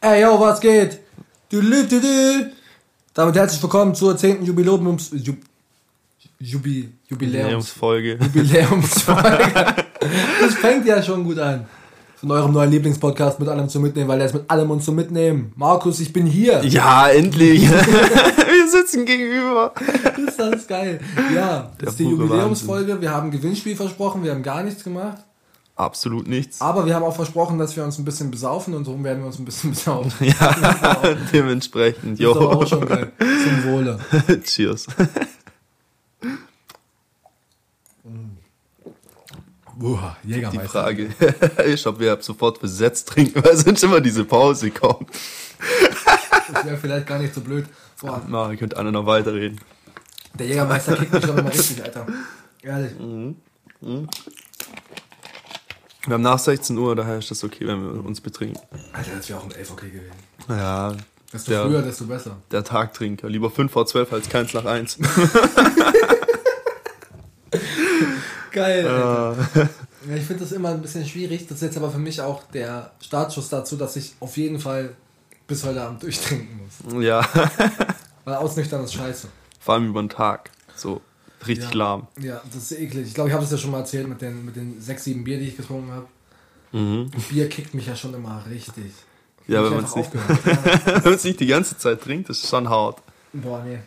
Ey, yo, was geht? Du, du, du, du. Damit herzlich willkommen zur 10. Jubiläums... Jub, Jubi, Jubiläums... Jubiläumsfolge. Jubiläumsfolge. das fängt ja schon gut an. Von eurem neuen Lieblingspodcast mit allem zum Mitnehmen, weil der ist mit allem und zum Mitnehmen. Markus, ich bin hier. Ja, endlich. Wir sitzen gegenüber. Ist das geil. Ja, das ist die Jubiläumsfolge. Wir haben Gewinnspiel versprochen, wir haben gar nichts gemacht. Absolut nichts. Aber wir haben auch versprochen, dass wir uns ein bisschen besaufen und darum werden wir uns ein bisschen besaufen. Ja, dementsprechend. Das ist aber Jo. auch schon geil. Zum Wohle. Cheers. Die Jägermeister. Frage. Ich hoffe, ihr habt sofort besetzt trinken, weil sonst immer diese Pause kommt. Das wäre vielleicht gar nicht so blöd. Boah, Na, ihr könnt alle noch weiterreden. der Jägermeister kickt mich schon immer richtig, Alter. Ehrlich. Wir haben nach 16 Uhr, daher ist das okay, wenn wir uns betrinken. Alter, das wäre auch ein 11 okay gewesen. Ja, Desto Ja. früher, desto besser. der Tagtrinker. Lieber 5 vor 12 als keins nach 1. Geil, Alter. Ja, ich finde das immer ein bisschen schwierig. Das ist jetzt aber für mich auch der Startschuss dazu, dass ich auf jeden Fall bis heute Abend durchtrinken muss. Ja, Weil ausnüchtern ist scheiße. vor allem über den Tag. So, richtig Ja. lahm. Ja, das ist eklig. Ich glaube, ich habe es ja schon mal erzählt mit den, mit den sechs, sieben Bier, die ich getrunken habe. Mhm. Bier kickt mich ja schon immer richtig. Ja, wenn man es nicht. Ja. nicht die ganze Zeit trinkt, ist es schon hart. Boah, nee.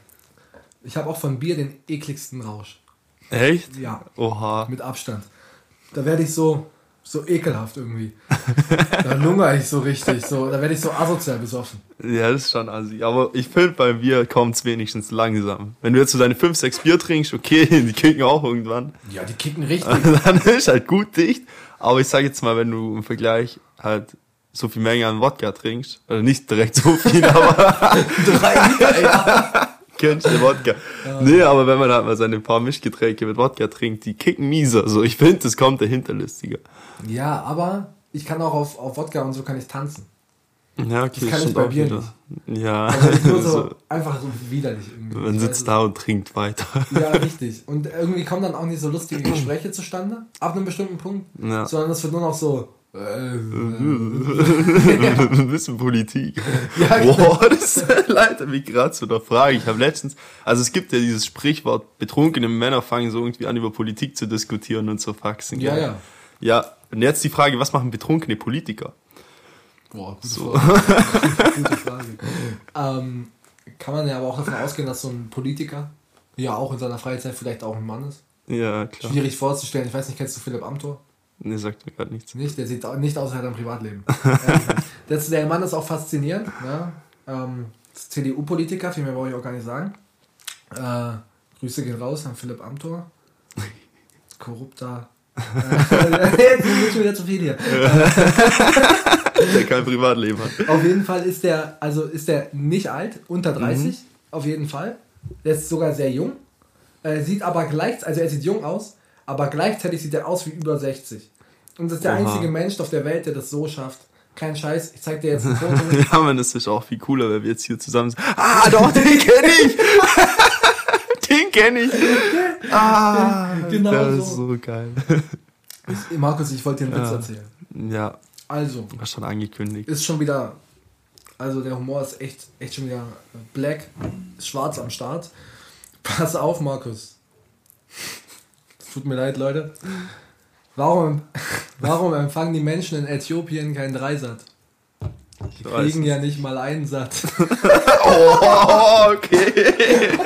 Ich habe auch von Bier den ekligsten Rausch. Echt? Ja, Oha. mit Abstand. Da werde ich so, so ekelhaft irgendwie. Da lungere ich so richtig. So, da werde ich so asozial besoffen. Ja, das ist schon assi. Aber ich finde, bei Bier kommt es wenigstens langsam. Wenn du jetzt so deine 5, 6 Bier trinkst, okay, die kicken auch irgendwann. Ja, die kicken richtig. Dann ist halt gut dicht. Aber ich sag jetzt mal, wenn du im Vergleich halt so viel Menge an Wodka trinkst, oder nicht direkt so viel, aber Drei Liter, kennst du Wodka. Nee, aber wenn man halt mal seine paar Mischgetränke mit Wodka trinkt, die kicken mieser. So, ich finde, das kommt der hinterlistiger. Ja, aber ich kann auch auf, auf Wodka und so kann ich tanzen. Ja, okay, Das kann ich bei Bier wieder. Ja, Also nicht nur so, so, einfach so widerlich irgendwie. man Ich sitzt weiß da und trinkt weiter. Ja, richtig. Und irgendwie kommen dann auch nicht so lustige Gespräche zustande, ab einem bestimmten Punkt, Ja. sondern es wird nur noch so. Äh, äh, ein bisschen Politik. Ja, genau. Boah, das leitet mich gerade zu der Frage. Ich habe letztens, also es gibt ja dieses Sprichwort, betrunkene Männer fangen so irgendwie an, über Politik zu diskutieren und zu faxen. Ja, ja. Ja, und jetzt die Frage, was machen betrunkene Politiker? Boah, gute So. Frage. gute Frage. ähm, kann man ja aber auch davon ausgehen, dass so ein Politiker ja auch in seiner Freizeit vielleicht auch ein Mann ist. Ja, klar. Schwierig vorzustellen. Ich weiß nicht, kennst du Philipp Amthor? Nee, sagt mir gerade nichts. Nicht, der sieht nicht aus, als hätte er ein Privatleben. Der, der Mann ist auch faszinierend. Ne? Ähm, CDU-Politiker, viel mehr brauche ich auch gar nicht sagen. Äh, Grüße gehen raus an Philipp Amthor. Korrupter. Äh, Jetzt wird schon wieder zu viel hier. Der kein Privatleben hat. Auf jeden Fall ist der, also ist der nicht alt, unter 30, auf jeden Fall. Der ist sogar sehr jung. Äh, sieht aber gleich, also er sieht jung aus, aber gleichzeitig sieht er aus wie über 60. Und das ist der Oha. einzige Mensch auf der Welt, der das so schafft. Kein Scheiß, ich zeig dir jetzt ein Foto. Ja, man, das ist auch viel cooler, wenn wir jetzt hier zusammen sind. Ah, doch, den kenne ich! kenne ich! Ah, Genau das so. ist so geil. Ich, Markus, ich wollte dir einen Witz Ja. erzählen. Ja, Also, war schon angekündigt. ist schon wieder, also der Humor ist echt, echt schon wieder black, schwarz am Start. Pass auf, Markus. Es tut mir leid, Leute. Warum, warum empfangen die Menschen in Äthiopien keinen Dreisat? Ich Die kriegen ja nicht mal einen Satt. Oh, okay.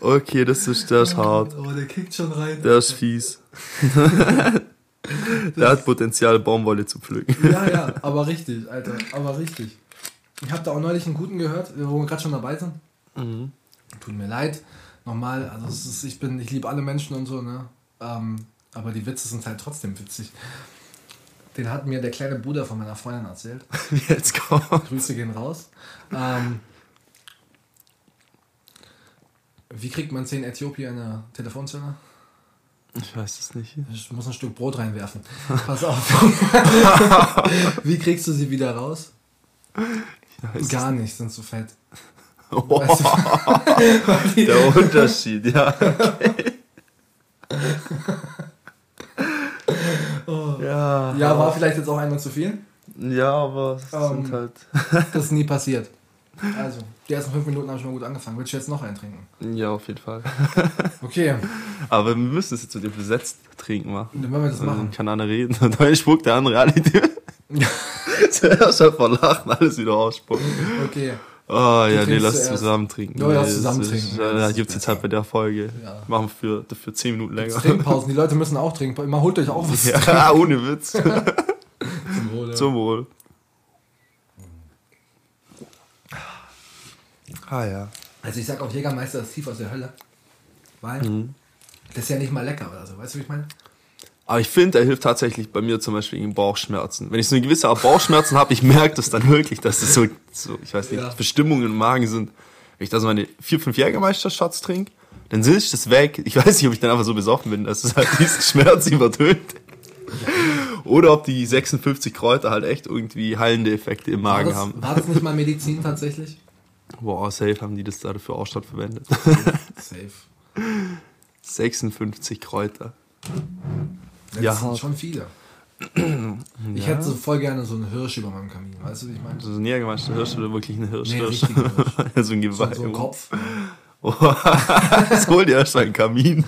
Okay, das ist, der ist hart. Oh, der kickt schon rein. Der ist fies. Der hat Potenzial, Baumwolle zu pflücken. Ja, ja, aber richtig, Alter, aber richtig. Ich habe da auch neulich einen guten gehört, wo wir gerade schon dabei sind. Mhm. Tut mir leid, nochmal, also ist, ich bin, ich liebe alle Menschen und so, ne? Ähm, aber die Witze sind halt trotzdem witzig. Den hat mir der kleine Bruder von meiner Freundin erzählt. Jetzt kommt. Grüße gehen raus. Ähm, wie kriegt man 10 Äthiopier in eine Telefonzelle? Ich weiß es nicht. Ich muss ein Stück Brot reinwerfen. Pass auf. wie kriegst du sie wieder raus? Gar nicht, sind zu fett. Oh, Weißt du? der Unterschied, ja. Oh. Ja. Ja, war vielleicht jetzt auch einmal zu viel. Ja, aber es Ähm. sind halt. Das ist nie passiert. Also, die ersten fünf Minuten habe ich mal gut angefangen. Willst du jetzt noch einen trinken? Ja, auf jeden Fall. Okay, Aber wir müssen es jetzt mit dem besetzt trinken machen. dann wollen wir das machen. Dann kann einer reden. Und dann spuckt der andere alle die. Zuerst einfach lachen, alles wieder ausspucken. Okay. Oh ja, nee, lass zuerst. zusammen trinken. Ja, lass zusammen trinken. Ja, ja, da ist gibt's jetzt halt bei der Folge. Ja. Machen wir für, für 10 Minuten länger. Trinkpausen. Die Leute müssen auch trinken. Immer holt euch auch was Ja, ohne Witz. trinken. Wohle. Zum Wohl. Ah ja. Also ich sag auch, Jägermeister ist tief aus der Hölle. Weil Mhm. das ist ja nicht mal lecker oder so. Weißt du, wie ich meine? Aber ich finde, er hilft tatsächlich bei mir zum Beispiel gegen Bauchschmerzen. Wenn ich so eine gewisse Art Bauchschmerzen habe, ich merke das dann wirklich, dass das so, so ich weiß nicht, Ja. Verstimmungen im Magen sind. Wenn ich da so meine vier, fünf Jägermeister-Shots trinke, dann ist das weg. Ich weiß nicht, ob ich dann einfach so besoffen bin, dass es halt diesen Schmerz übertönt. Oder ob die 56 Kräuter halt echt irgendwie heilende Effekte im War Magen das, haben. war das nicht mal Medizin tatsächlich? Boah, safe haben die das dafür auch statt verwendet. Safe. 56 Kräuter. Das Ja. sind schon viele. Ich hätte so voll gerne so einen Hirsch über meinem Kamin. Weißt du, wie ich meine? So ein Jägermeister Hirsch oder wirklich ein Hirsch? Nee, Hirsch. Hirsch. so ein Geweih. so ein Kopf. Oh, das hol dir erst einen Kamin.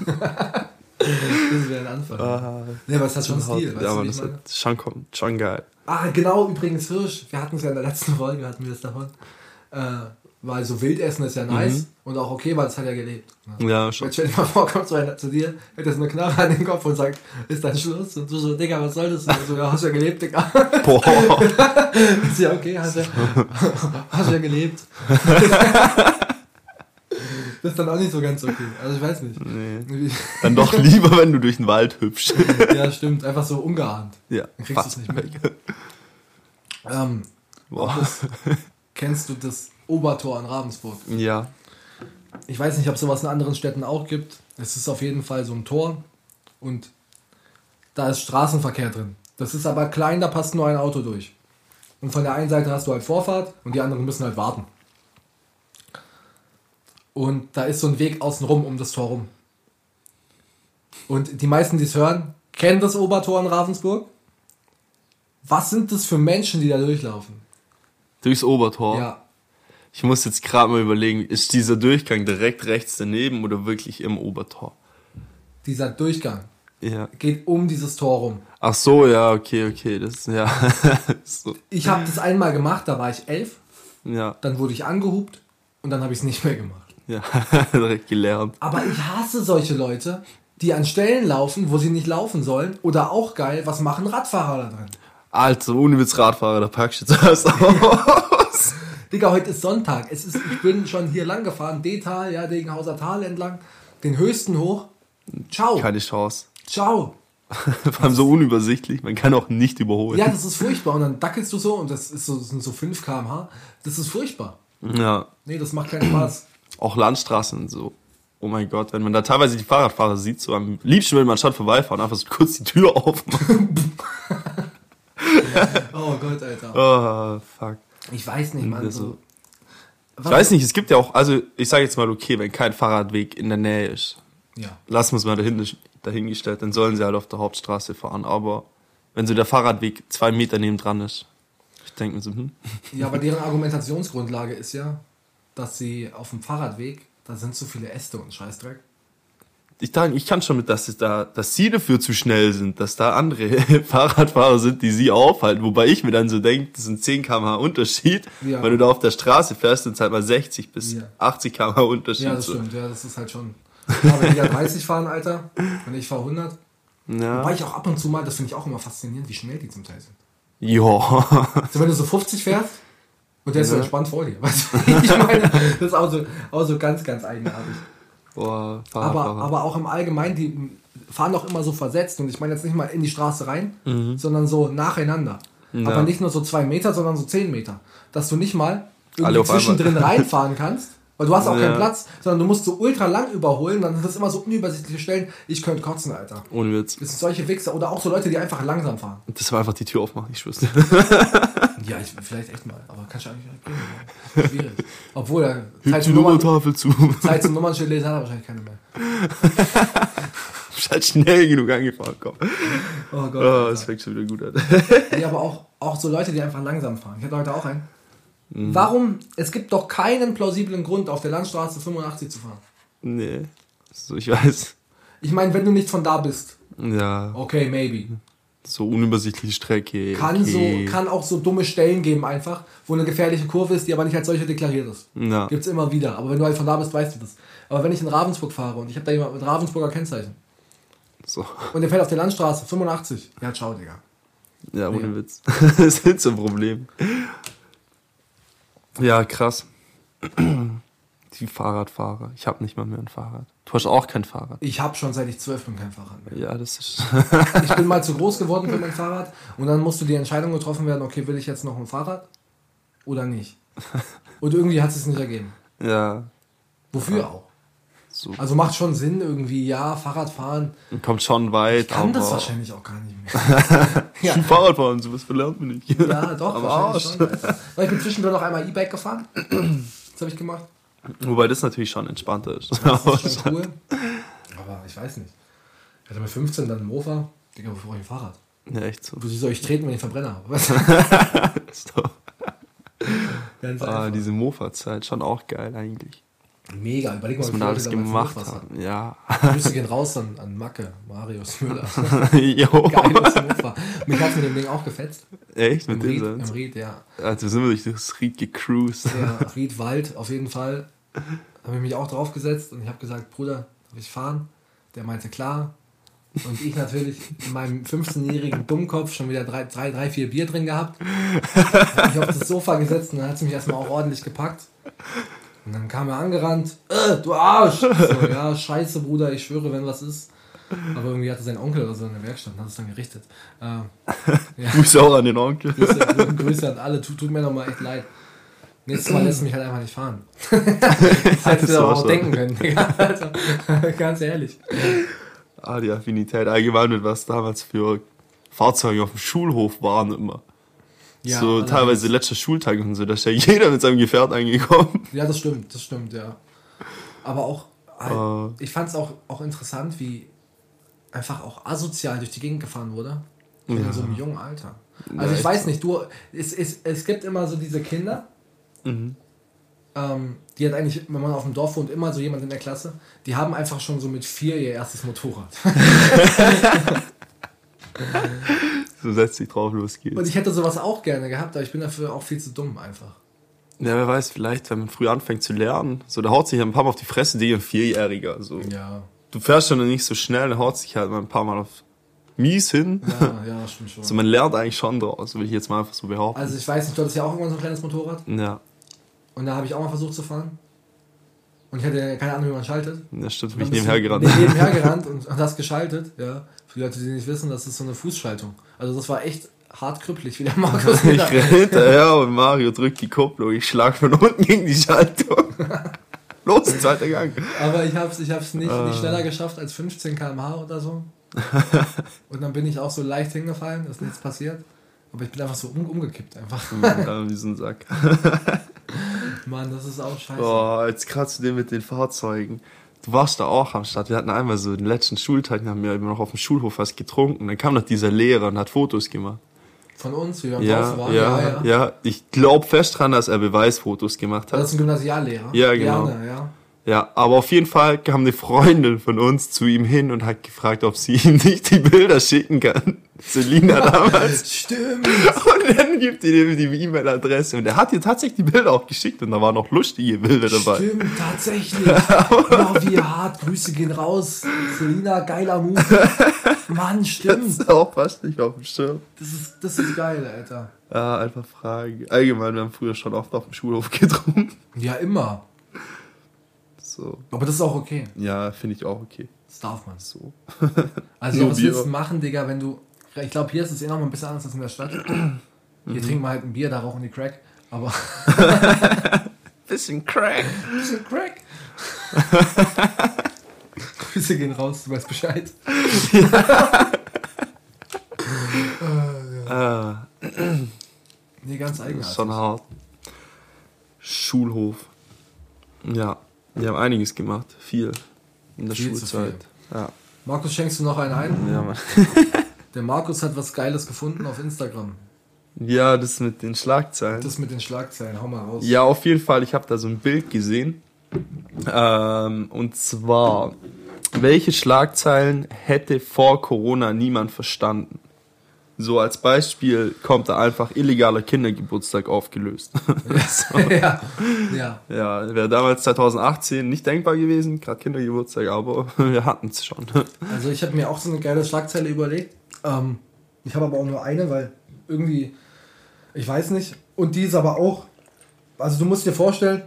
Das wäre ein Anfang. Nee, aber es hat schon Stil. Weißt ja, du, aber wie das hat schon, kommt, schon geil. Ah, genau, übrigens Hirsch. Wir hatten es ja in der letzten Folge, hatten wir es davon. Äh, weil so Wildessen ist ja nice und auch okay, weil es hat ja gelebt. Ne? Ja, schon. Jetzt stell dir mal vor, kommt so einer zu dir, hält jetzt eine Knarre an den Kopf und sagt, ist dein Schluss? Und du so, Digga, was soll das? Und so, ja, hast ja gelebt, Digga. Boah. Ist ja okay, hast ja, hast ja gelebt. das ist dann auch nicht so ganz okay. Also ich weiß nicht. Nee. Dann doch lieber, wenn du durch den Wald hüpfst. Ja, stimmt. Einfach so ungeahnt. ja, Dann kriegst du es nicht mit. Ähm, Boah. das, kennst du das Obertor in Ravensburg? Ja. Ich weiß nicht, ob es sowas in anderen Städten auch gibt. Es ist auf jeden Fall so ein Tor und da ist Straßenverkehr drin. Das ist aber klein, da passt nur ein Auto durch. Und von der einen Seite hast du halt Vorfahrt und die anderen müssen halt warten. Und da ist so ein Weg außenrum um das Tor rum. Und die meisten, die es hören, kennen das Obertor in Ravensburg. Was sind das für Menschen, die da durchlaufen? Durchs Obertor. Ja, Ich muss jetzt gerade mal überlegen, ist dieser Durchgang direkt rechts daneben oder wirklich im Obertor? dieser Durchgang Ja. geht um dieses Tor rum. Ach so, ja, okay, okay. Das, ja. so, Ich habe das einmal gemacht, da war ich elf. ja, Dann wurde ich angehupt und dann habe ich es nicht mehr gemacht. ja. direkt gelernt. Aber ich hasse solche Leute, die an Stellen laufen, wo sie nicht laufen sollen. Oder auch geil, was machen Radfahrer da drin? Alter, ohne Witz Radfahrer, da packst du jetzt erst aus. Digga, heute ist Sonntag. Es ist, ich bin schon hier lang gefahren, D-Tal, ja, Degenhauser Tal entlang, den höchsten hoch. Ciao. Keine Chance. Ciao. Vor allem so unübersichtlich, man kann auch nicht überholen. Ja, das ist furchtbar. Und dann dackelst du so und das ist so, das sind so 5 km/h. Das ist furchtbar. ja. Nee, das macht keinen Spaß. Auch Landstraßen und so. Oh mein Gott, wenn man da teilweise die Fahrradfahrer sieht, so am liebsten will man statt vorbeifahren, einfach so kurz die Tür aufmachen. Oh Gott, Alter. Oh, fuck. Ich weiß nicht, Mann. Das So. Ich weiß nicht, es gibt ja auch, also ich sage jetzt mal, okay, wenn kein Fahrradweg in der Nähe ist, Ja. lassen wir es mal dahin, dahingestellt, dann sollen sie halt auf der Hauptstraße fahren. Aber wenn so der Fahrradweg zwei Meter neben dran ist, ich denke mir so, hm, Ja, aber deren Argumentationsgrundlage ist ja, dass sie auf dem Fahrradweg, da sind zu viele Äste und Scheißdreck. Ich, denke, ich kann schon mit, dass, da, dass sie dafür zu schnell sind, dass da andere Fahrradfahrer sind, die sie aufhalten. Wobei ich mir dann so denke, das sind 10 km/h Unterschied. Ja. Wenn du da auf der Straße fährst, sind es halt mal 60 bis Ja. 80 km/h Unterschied. Ja, das so. stimmt, ja, das ist halt schon. Ja, wenn die da 30 fahren, Alter, und ich fahre 100. Ja. Wobei ich auch ab und zu mal, das finde ich auch immer faszinierend, wie schnell die zum Teil sind. Ja. Also wenn du so 50 fährst und der ist so Ja. entspannt vor dir. Weißt du, ich meine, das ist auch so, auch so ganz, ganz eigenartig. Boah, Aber, Fahrradfahrer. aber auch im Allgemeinen, die fahren doch immer so versetzt und ich meine jetzt nicht mal in die Straße rein, sondern so nacheinander. Mhm. Ja. Aber nicht nur so zwei Meter, sondern so zehn Meter. Dass du nicht mal irgendwie auf einmal. zwischendrin reinfahren kannst, weil du hast auch Ja. keinen Platz, sondern du musst so ultra lang überholen, dann sind das immer so unübersichtliche Stellen. Ich könnte kotzen, Alter. Ohne Witz. Das sind solche Wichser oder auch so Leute, die einfach langsam fahren. Das war einfach die Tür aufmachen, ich schwör's. Ja, ich, vielleicht echt mal, aber kannst du eigentlich nicht gehen. Schwierig. Obwohl, er Zeit Die zum, Nummern, Nummertafel zu. Zeit zum Nummernschild lesen hat er wahrscheinlich keine mehr. Ist halt schnell genug angefahren, komm. Oh Gott. Oh, das fängt schon wieder gut an. Nee, aber auch, auch so Leute, die einfach langsam fahren. Ich hatte heute auch einen. Mhm. Warum? Es gibt doch keinen plausiblen Grund, auf der Landstraße 85 zu fahren. Nee. So, ich weiß. Ich meine, wenn du nicht von da bist, Ja. okay, maybe. So unübersichtliche Strecke. Kann, okay. so, kann auch so dumme Stellen geben, einfach, wo eine gefährliche Kurve ist, die aber nicht als solche deklariert ist. Ja. Gibt's immer wieder. Aber wenn du halt von da bist, weißt du das. Aber wenn ich in Ravensburg fahre und ich habe da jemand mit Ravensburger Kennzeichen So. und der fährt auf der Landstraße 85, ja, ciao, Digga. Ja, ohne Ja. Witz. das ist so ein Problem. Ja, krass. Die Fahrradfahrer. Ich habe nicht mal mehr ein Fahrrad. Du hast auch kein Fahrrad. Ich habe schon seit ich zwölf bin kein Fahrrad mehr. Ja, das ist. Ich bin mal zu groß geworden für mein Fahrrad und dann musste die Entscheidung getroffen werden, okay, will ich jetzt noch ein Fahrrad oder nicht? Und irgendwie hat es nicht ergeben. ja. Wofür auch? So. Also macht schon Sinn irgendwie, ja, Fahrradfahren. Kommt schon weit. Ich kann aber das wahrscheinlich auch gar nicht mehr. ja, Fahrradfahren, sowas verlernt man nicht. ja, doch, Am wahrscheinlich Arsch. schon. Ich bin zwischendurch noch einmal E-Bike gefahren. Das habe ich gemacht. Wobei das natürlich schon entspannter ist. Das ist schon cool. Aber ich weiß nicht. Ich hatte mit 15 dann einen Mofa. Digga, wofür brauche ich ein Fahrrad? ja, echt so. Wo soll ich treten, wenn ich Verbrenner habe? Ganz Ah, einfach. diese Mofa-Zeit, schon auch geil eigentlich. Mega, überleg mal, Was da alles gemacht hatten. Ja. Grüße gehen raus an, an Macke, Marius Müller. jo. Geiles Mofa. Mich hat mit dem Ding auch gefetzt. Echt? Im Mit Ried, dem im? Ried, ja. Also sind wir durch das Ried gecruised. Der Riedwald auf jeden Fall. Da habe ich mich auch draufgesetzt und ich habe gesagt, Bruder, darf ich fahren? Der meinte, klar. Und ich natürlich in meinem 15-jährigen Dummkopf schon wieder drei, drei, drei, vier Bier drin gehabt. Habe mich auf das Sofa gesetzt und dann hat sie mich erstmal auch ordentlich gepackt. Und dann kam er angerannt, äh, du Arsch! So, ja, scheiße, Bruder, ich schwöre, wenn was ist. Aber irgendwie hatte sein Onkel oder so in der Werkstatt und hat es dann gerichtet. Äh, ja. Grüße auch an den Onkel. Grüße, Grüße an alle, tut, tut mir doch mal echt leid. Nächstes Mal lässt mich halt einfach nicht fahren. das hättest du doch auch schon. denken können. Digga. Also, ganz ehrlich. Ah, die Affinität allgemein mit was damals für Fahrzeuge auf dem Schulhof waren immer. So allerdings. teilweise letzter Schultag und so, da ist ja jeder mit seinem Gefährt angekommen. Ja, das stimmt, das stimmt, ja. Aber auch, halt, Ah. ich fand es auch, auch interessant, wie einfach auch asozial durch die Gegend gefahren wurde. In Ja. so einem jungen Alter. Ja, Also ich echt weiß nicht, du, es, es, es gibt immer so diese Kinder, Mhm. ähm, die hat eigentlich, wenn man auf dem Dorf wohnt, immer so jemand in der Klasse, die haben einfach schon so mit vier ihr erstes Motorrad. So setzt sich drauf, los Und geht's. ich hätte sowas auch gerne gehabt, aber ich bin dafür auch viel zu dumm einfach. Ja, wer weiß, vielleicht, wenn man früh anfängt zu lernen, so, da haut sich ein paar Mal auf die Fresse, die ein Vierjähriger, so. Ja. Du fährst schon nicht so schnell, da haut sich halt mal ein paar Mal auf mies hin. Ja, ja, stimmt schon. So, man lernt eigentlich schon draus, will ich jetzt mal einfach so behaupten. Also ich weiß nicht, du hattest ja auch irgendwann so ein kleines Motorrad Ja, und da habe ich auch mal versucht zu fahren. Und ich hatte keine Ahnung, wie man schaltet. das stimmt, Dann bin ich nebenher gerannt. ne- Nebenher gerannt und, und hast geschaltet, ja. Für die Leute, die nicht wissen, das ist so eine Fußschaltung. Also das war echt hart krüppelig, wie der Markus Ich renn hinterher und Mario drückt die Kupplung. Ich schlag von unten gegen die Schaltung. Los, zweiter Gang. Aber ich hab's, ich hab's nicht, nicht schneller geschafft als 15 km/h oder so. Und dann bin ich auch so leicht hingefallen, ist nichts passiert. Aber ich bin einfach so um, umgekippt einfach. Ja, wie so ein Sack. Mann, das ist auch scheiße. Boah, jetzt gerade zu dem mit den Fahrzeugen. Du warst da auch am Start. Wir hatten einmal so den letzten Schultag, haben wir immer noch auf dem Schulhof was getrunken. Dann kam noch dieser Lehrer und hat Fotos gemacht. Von uns, wie wir am Ja, waren. ja, ja, Ich glaube fest dran, dass er Beweisfotos gemacht Das hat. ist ein Gymnasiallehrer. Ja, genau. Gerne, ja. Ja, aber auf jeden Fall kam eine Freundin von uns zu ihm hin und hat gefragt, ob sie ihm nicht die Bilder schicken kann. Selina damals. Stimmt. Und dann gibt die ihm die E-Mail-Adresse. Und er hat ihr tatsächlich die Bilder auch geschickt und da waren noch lustige Bilder dabei. Stimmt, tatsächlich. Boah, wie hart. Grüße gehen raus. Selina, geiler Move. Mann, Das stimmt. ist auch fast nicht auf dem Schirm. Das ist, das ist geil, Alter. Ja, einfach Frage. Allgemein, wir haben früher schon oft auf dem Schulhof getrunken. Ja, immer. So. Aber das ist auch okay. Ja, finde ich auch okay. Das darf man. So. Also, was Bier. willst du machen, Digga, wenn du. Ich glaube, hier ist es eh noch mal ein bisschen anders als in der Stadt. Mhm. Hier trinken wir halt ein Bier, da rauchen die Crack. Aber. Bisschen Crack. bisschen Crack. Grüße gehen raus, du weißt Bescheid. Ah, Nee, ganz eigenartig. schon hart. Schulhof. Ja, wir haben einiges gemacht. Viel. In der Viel Schulzeit. Ja. Markus, schenkst du noch einen ein? ja, Mann. Der Markus hat was Geiles gefunden auf Instagram. Ja, das mit den Schlagzeilen. Das mit den Schlagzeilen, hau mal raus. Ja, auf jeden Fall. Ich habe da so ein Bild gesehen. Ähm, und zwar, welche Schlagzeilen hätte vor Corona niemand verstanden? So als Beispiel kommt da einfach illegaler Kindergeburtstag aufgelöst. so. ja, ja. Ja, wäre damals 2018 nicht denkbar gewesen, gerade Kindergeburtstag, aber wir hatten es schon. Also ich habe mir auch so eine geile Schlagzeile überlegt. Ähm, ich habe aber auch nur eine, weil irgendwie, ich weiß nicht. Und die ist aber auch, also du musst dir vorstellen,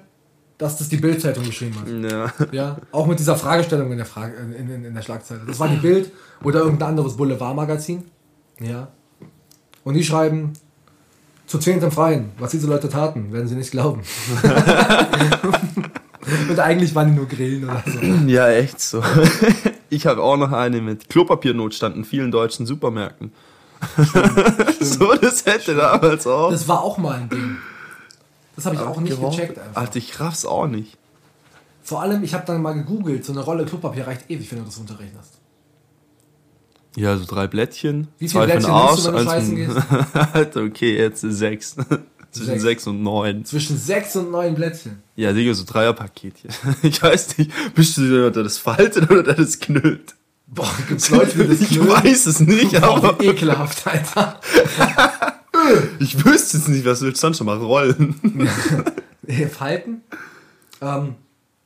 dass das die Bild-Zeitung geschrieben hat. Ja. Ja, auch mit dieser Fragestellung in der, Frage, in, in, in der Schlagzeile. Das war die Bild oder irgendein anderes Boulevardmagazin. Ja. Und die schreiben, zu im Freien, was diese Leute taten, werden sie nicht glauben. Und eigentlich waren die nur Grillen oder so. Ja, echt so. Ich habe auch noch eine mit Klopapiernotstand in vielen deutschen Supermärkten. so, das hätte damals auch. Das war auch mal ein Ding. Das habe ich auch nicht Geraucht. gecheckt einfach. Alter, ich raff's auch nicht. Vor allem, ich habe dann mal gegoogelt, so eine Rolle Klopapier reicht ewig, wenn du das runterrechnest. Ja, so drei Blättchen. Wie viele Blättchen Arsch, du, wenn du scheißen Alter, okay, jetzt sechs. Zwischen Sechs. sechs und neun. Zwischen sechs und neun Blättchen. Ja, Digga, so Dreierpaketchen. Ich weiß nicht, bist du der, der das faltet oder der das knüllt? Boah, gibt's Leute, die das ich knüllen? weiß es nicht, aber Boah, wie ekelhaft, Alter. ich wüsste es nicht, was willst du sonst schon mal rollen? Falten? Ähm,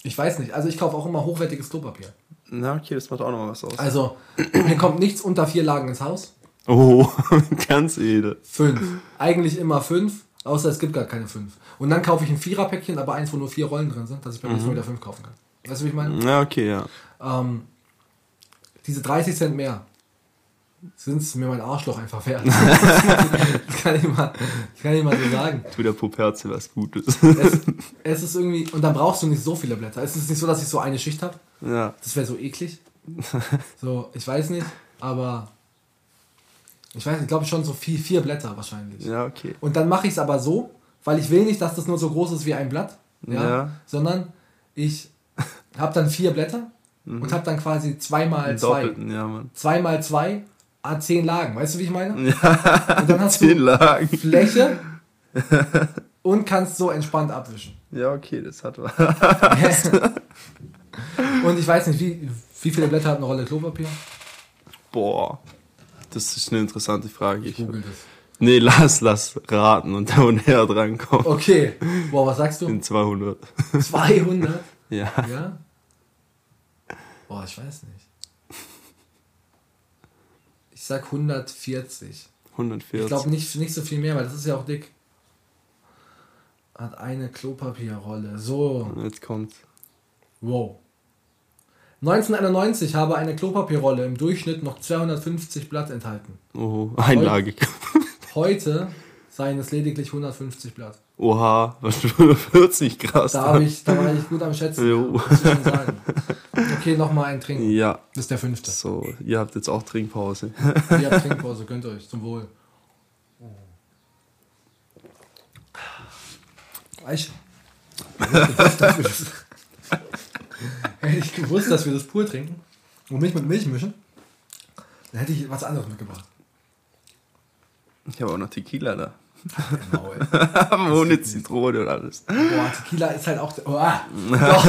ich weiß nicht. Also ich kaufe auch immer hochwertiges Klopapier. Na, okay, das macht auch noch was aus. Also, mir kommt nichts unter vier Lagen ins Haus. Oh, ganz edel. Fünf. Eigentlich immer fünf, außer es gibt gar keine fünf. Und dann kaufe ich ein Viererpäckchen, aber eins, wo nur vier Rollen drin sind, dass ich beim nächsten Mal wieder fünf kaufen kann. Weißt du, wie ich meine? Ja, okay, ja. Ähm, diese 30 Cent mehr sind es mir mein Arschloch einfach wert. das kann ich mal, kann ich mal so sagen. Tu der Puperze was Gutes. Es, es ist irgendwie, und dann brauchst du nicht so viele Blätter. Es ist nicht so, dass ich so eine Schicht habe. ja. Das wäre so eklig. So, ich weiß nicht, aber ich weiß, ich glaube schon so vier, vier Blätter wahrscheinlich. Ja, okay. Und dann mache ich es aber so, weil ich will nicht, dass das nur so groß ist wie ein Blatt, ja, Ja. sondern ich habe dann vier Blätter und habe dann quasi zweimal zwei. Ja, Mann. Zweimal zwei, ah, zehn Lagen. Weißt du, wie ich meine? Und dann hast Zehn du Lagen. Fläche und kannst so entspannt abwischen. Ja, okay, das hat was. und ich weiß nicht, wie, wie viele Blätter hat eine Rolle Klopapier? Boah. Das ist eine interessante Frage. Ich, Google das. nee, lass, lass raten und da und her drankommen. Okay. Boah, was sagst du? In 200. 200? Ja. Ja? Boah, ich weiß nicht. Ich sag 140. 140. Ich glaube nicht, nicht so viel mehr, weil das ist ja auch dick. Hat eine Klopapierrolle. So, Jetzt kommt. wow. 1991 habe eine Klopapierrolle im Durchschnitt noch 250 Blatt enthalten. Oh, einlagig. Heute seien es lediglich 150 Blatt. Oha, was für 40 krass. Da, hab ich, da war ich gut am Schätzen. Jo. Muss ich schon sagen. Okay, nochmal ein Trinken. Ja. Das ist der fünfte. So, ihr habt jetzt auch Trinkpause. Ihr habt Trinkpause, gönnt euch, zum Wohl. Ich hätte ich gewusst, dass wir das, hätte ich gewusst, dass wir das pur trinken und Milch mit Milch mischen, dann hätte ich was anderes mitgebracht. Ich habe auch noch Tequila da. Ohne Zitrone und alles. Boah, Tequila ist halt auch. Oh, ah. Doch,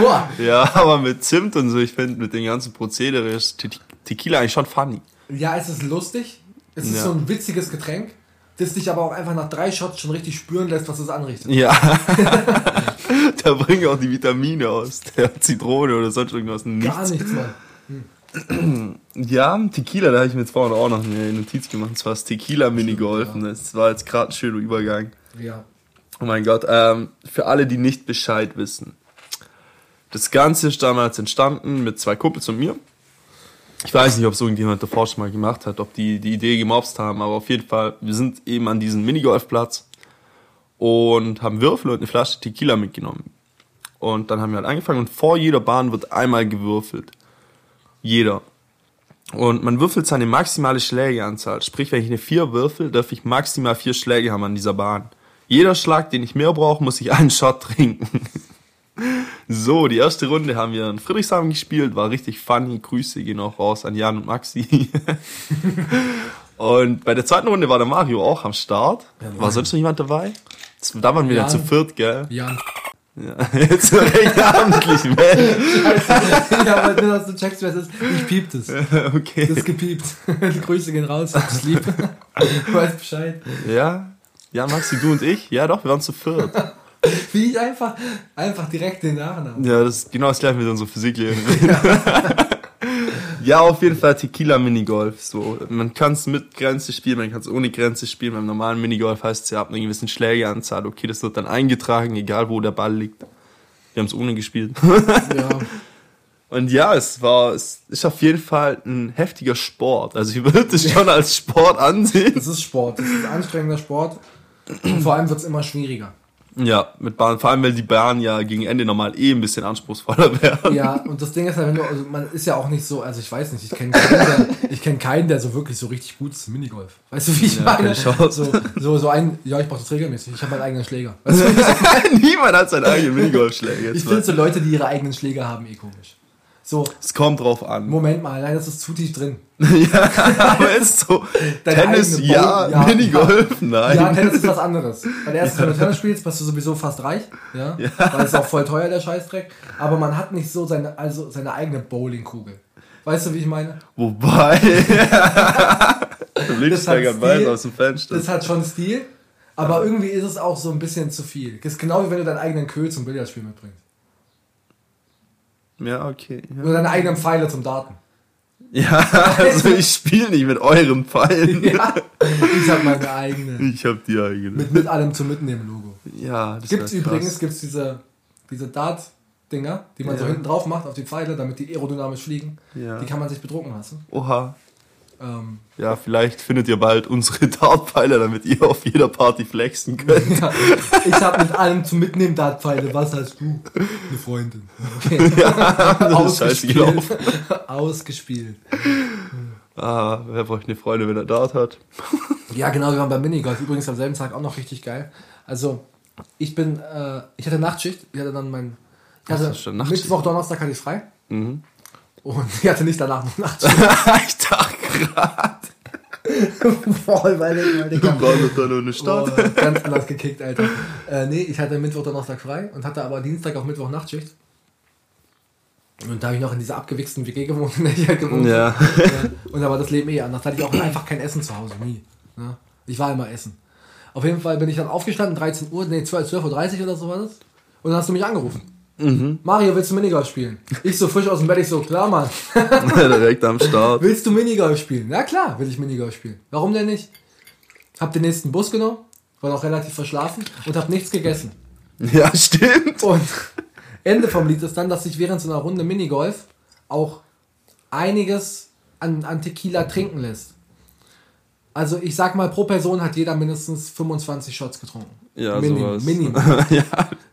boah. Ja, aber mit Zimt und so, ich finde, mit dem ganzen Prozedere ist Te Tequila eigentlich schon funny. Ja, es ist lustig. Es ist Ja. so ein witziges Getränk, das dich aber auch einfach nach drei Shots schon richtig spüren lässt, was es anrichtet. Ja. da bringen auch die Vitamine aus der Zitrone oder sonst irgendwas nichts. Gar nichts, Mann. Ja, Tequila, da habe ich mir jetzt vorhin auch noch eine Notiz gemacht. Und zwar das Tequila-Minigolf. Stimmt, Das war jetzt gerade ein schöner Übergang. Ja. Oh mein Gott, ähm, für alle, die nicht Bescheid wissen. Das Ganze ist damals entstanden mit zwei Kumpels und mir. Ich weiß nicht, ob es irgendjemand davor schon mal gemacht hat, ob die die Idee gemobst haben, aber auf jeden Fall, wir sind eben an diesem Minigolfplatz und haben Würfel und eine Flasche Tequila mitgenommen. Und dann haben wir halt angefangen und vor jeder Bahn wird einmal gewürfelt. Jeder. Und man würfelt seine maximale Schlägeanzahl. Sprich, wenn ich eine 4 würfel, darf ich maximal vier Schläge haben an dieser Bahn. Jeder Schlag, den ich mehr brauche, muss ich einen Shot trinken. So, die erste Runde haben wir in Friedrichshafen gespielt, war richtig funny. Grüße gehen auch raus an Jan und Maxi. Und bei der zweiten Runde war der Mario auch am Start. war sonst noch jemand dabei? Da waren wir Ja. dann zu viert, gell? Jan. Ja. Jetzt so recht abendlich, man. ja, aber nur, dass du checkst, wer es ist. Ich piep das. Das Okay. ist gepiept. Die Grüße gehen raus. Hab's lieb. Du weißt Bescheid. Ja. Ja, Maxi, du und ich? Ja, doch, wir waren zu viert. Wie ich einfach, einfach direkt den Nachnamen. Ja, das ist genau das gleiche mit unserer Physiklehrerin. ja, auf jeden Fall Tequila Minigolf. So, man kann es mit Grenze spielen, man kann es ohne Grenze spielen. Beim normalen Minigolf heißt es ja ab einer gewissen Schlägeanzahl. Okay, das wird dann eingetragen, egal wo der Ball liegt. Wir haben es ohne gespielt. Ja. Und ja, es war, es ist auf jeden Fall ein heftiger Sport. Also ich würde es schon als Sport ansehen. Das ist Sport. Das ist anstrengender Sport. Und vor allem wird es immer schwieriger. Ja, mit Bahn, vor allem weil die Bahn ja gegen Ende normal eh ein bisschen anspruchsvoller wäre. Ja, und das Ding ist halt, wenn du, also man ist ja auch nicht so, also ich weiß nicht, ich kenne keinen, der, ich kenn keinen, der so wirklich so richtig gut ist im Minigolf. Weißt du, wie ich Ja, meine? So, so, so ein, ja, ich brauche das regelmäßig, ich habe meinen eigenen Schläger. Weißt du? Niemand hat seinen eigenen Minigolfschläger. Ich finde so Leute, die ihre eigenen Schläger haben, eh komisch. So, Es kommt drauf an. Moment mal, nein, das ist zu tief drin. ja, aber ist so. Dein Tennis, ja, ja. Minigolf, nein. Ja, Tennis ist was anderes. Weil erstens, wenn du Tennis spielst, bist du sowieso fast reich. Ja. Weil es ist auch voll teuer, der Scheißdreck. Aber man hat nicht so seine, also seine eigene Bowlingkugel. Weißt du, wie ich meine? Wobei. ja weit Stil. aus dem Fenster. Das hat schon Stil. Aber irgendwie ist es auch so ein bisschen zu viel. Das ist genau wie wenn du deinen eigenen Köhl zum Billardspiel mitbringst. Ja, okay. Ja, Oder deine eigenen Pfeile zum Daten. ja also ich spiele nicht mit euren Pfeilen. Ja. Ich habe meine eigene. Ich hab die eigene. Mit, mit allem zum Mitnehmen Logo. ja, das Gibt's übrigens gibt's diese, diese Dart-Dinger, die man so Ja. hinten drauf macht auf die Pfeile, damit die aerodynamisch fliegen. Ja. Die kann man sich bedrucken lassen. Oha. Ähm, Ja, vielleicht findet ihr bald unsere Dartpfeiler, damit ihr auf jeder Party flexen könnt. ja, ich habe mit allem zum Mitnehmen Dartpfeile. Was hast du? Eine Freundin. Okay. Das ist scheiße. Ausgespielt. Ah, wer braucht eine Freunde, wenn er Dart hat? Ja, genau, wir waren beim Minigolf. Übrigens am selben Tag auch noch richtig geil. Also, ich bin, äh, ich hatte Nachtschicht. Ich hatte dann mein, ich hatte. Mittwoch, Donnerstag hatte ich frei. Mhm. Und ich hatte nicht danach noch Nachtschicht. ich dachte gerade, Voll, weil ich, warst da nur eine Stadt. Oh, ganz anders gekickt, Alter. Äh, nee, ich hatte Mittwoch, Donnerstag frei und hatte aber Dienstag auf Mittwoch Nachtschicht. Und da habe ich noch in dieser abgewichsten WG gewohnt, in der ich halt gewohnt Ja. habe. Und da war das Leben eh anders. Da hatte ich auch einfach kein Essen zu Hause, nie. Ne? Ich war immer essen. Auf jeden Fall bin ich dann aufgestanden, 13 Uhr, nee, 12, 12.30 Uhr oder so war das. Und dann hast du mich angerufen. Mario, willst du Minigolf spielen? Ich so frisch aus dem Bett, ich so, klar, Mann. Direkt am Start. Willst du Minigolf spielen? Na klar, will ich Minigolf spielen. Warum denn nicht? Hab den nächsten Bus genommen, war noch relativ verschlafen und hab nichts gegessen. Ja, stimmt. Und Ende vom Lied ist dann, dass sich während so einer Runde Minigolf auch einiges an, an Tequila trinken lässt. Also ich sag mal, pro Person hat jeder mindestens 25 Shots getrunken. Ja, Minimum. Minimum. ja.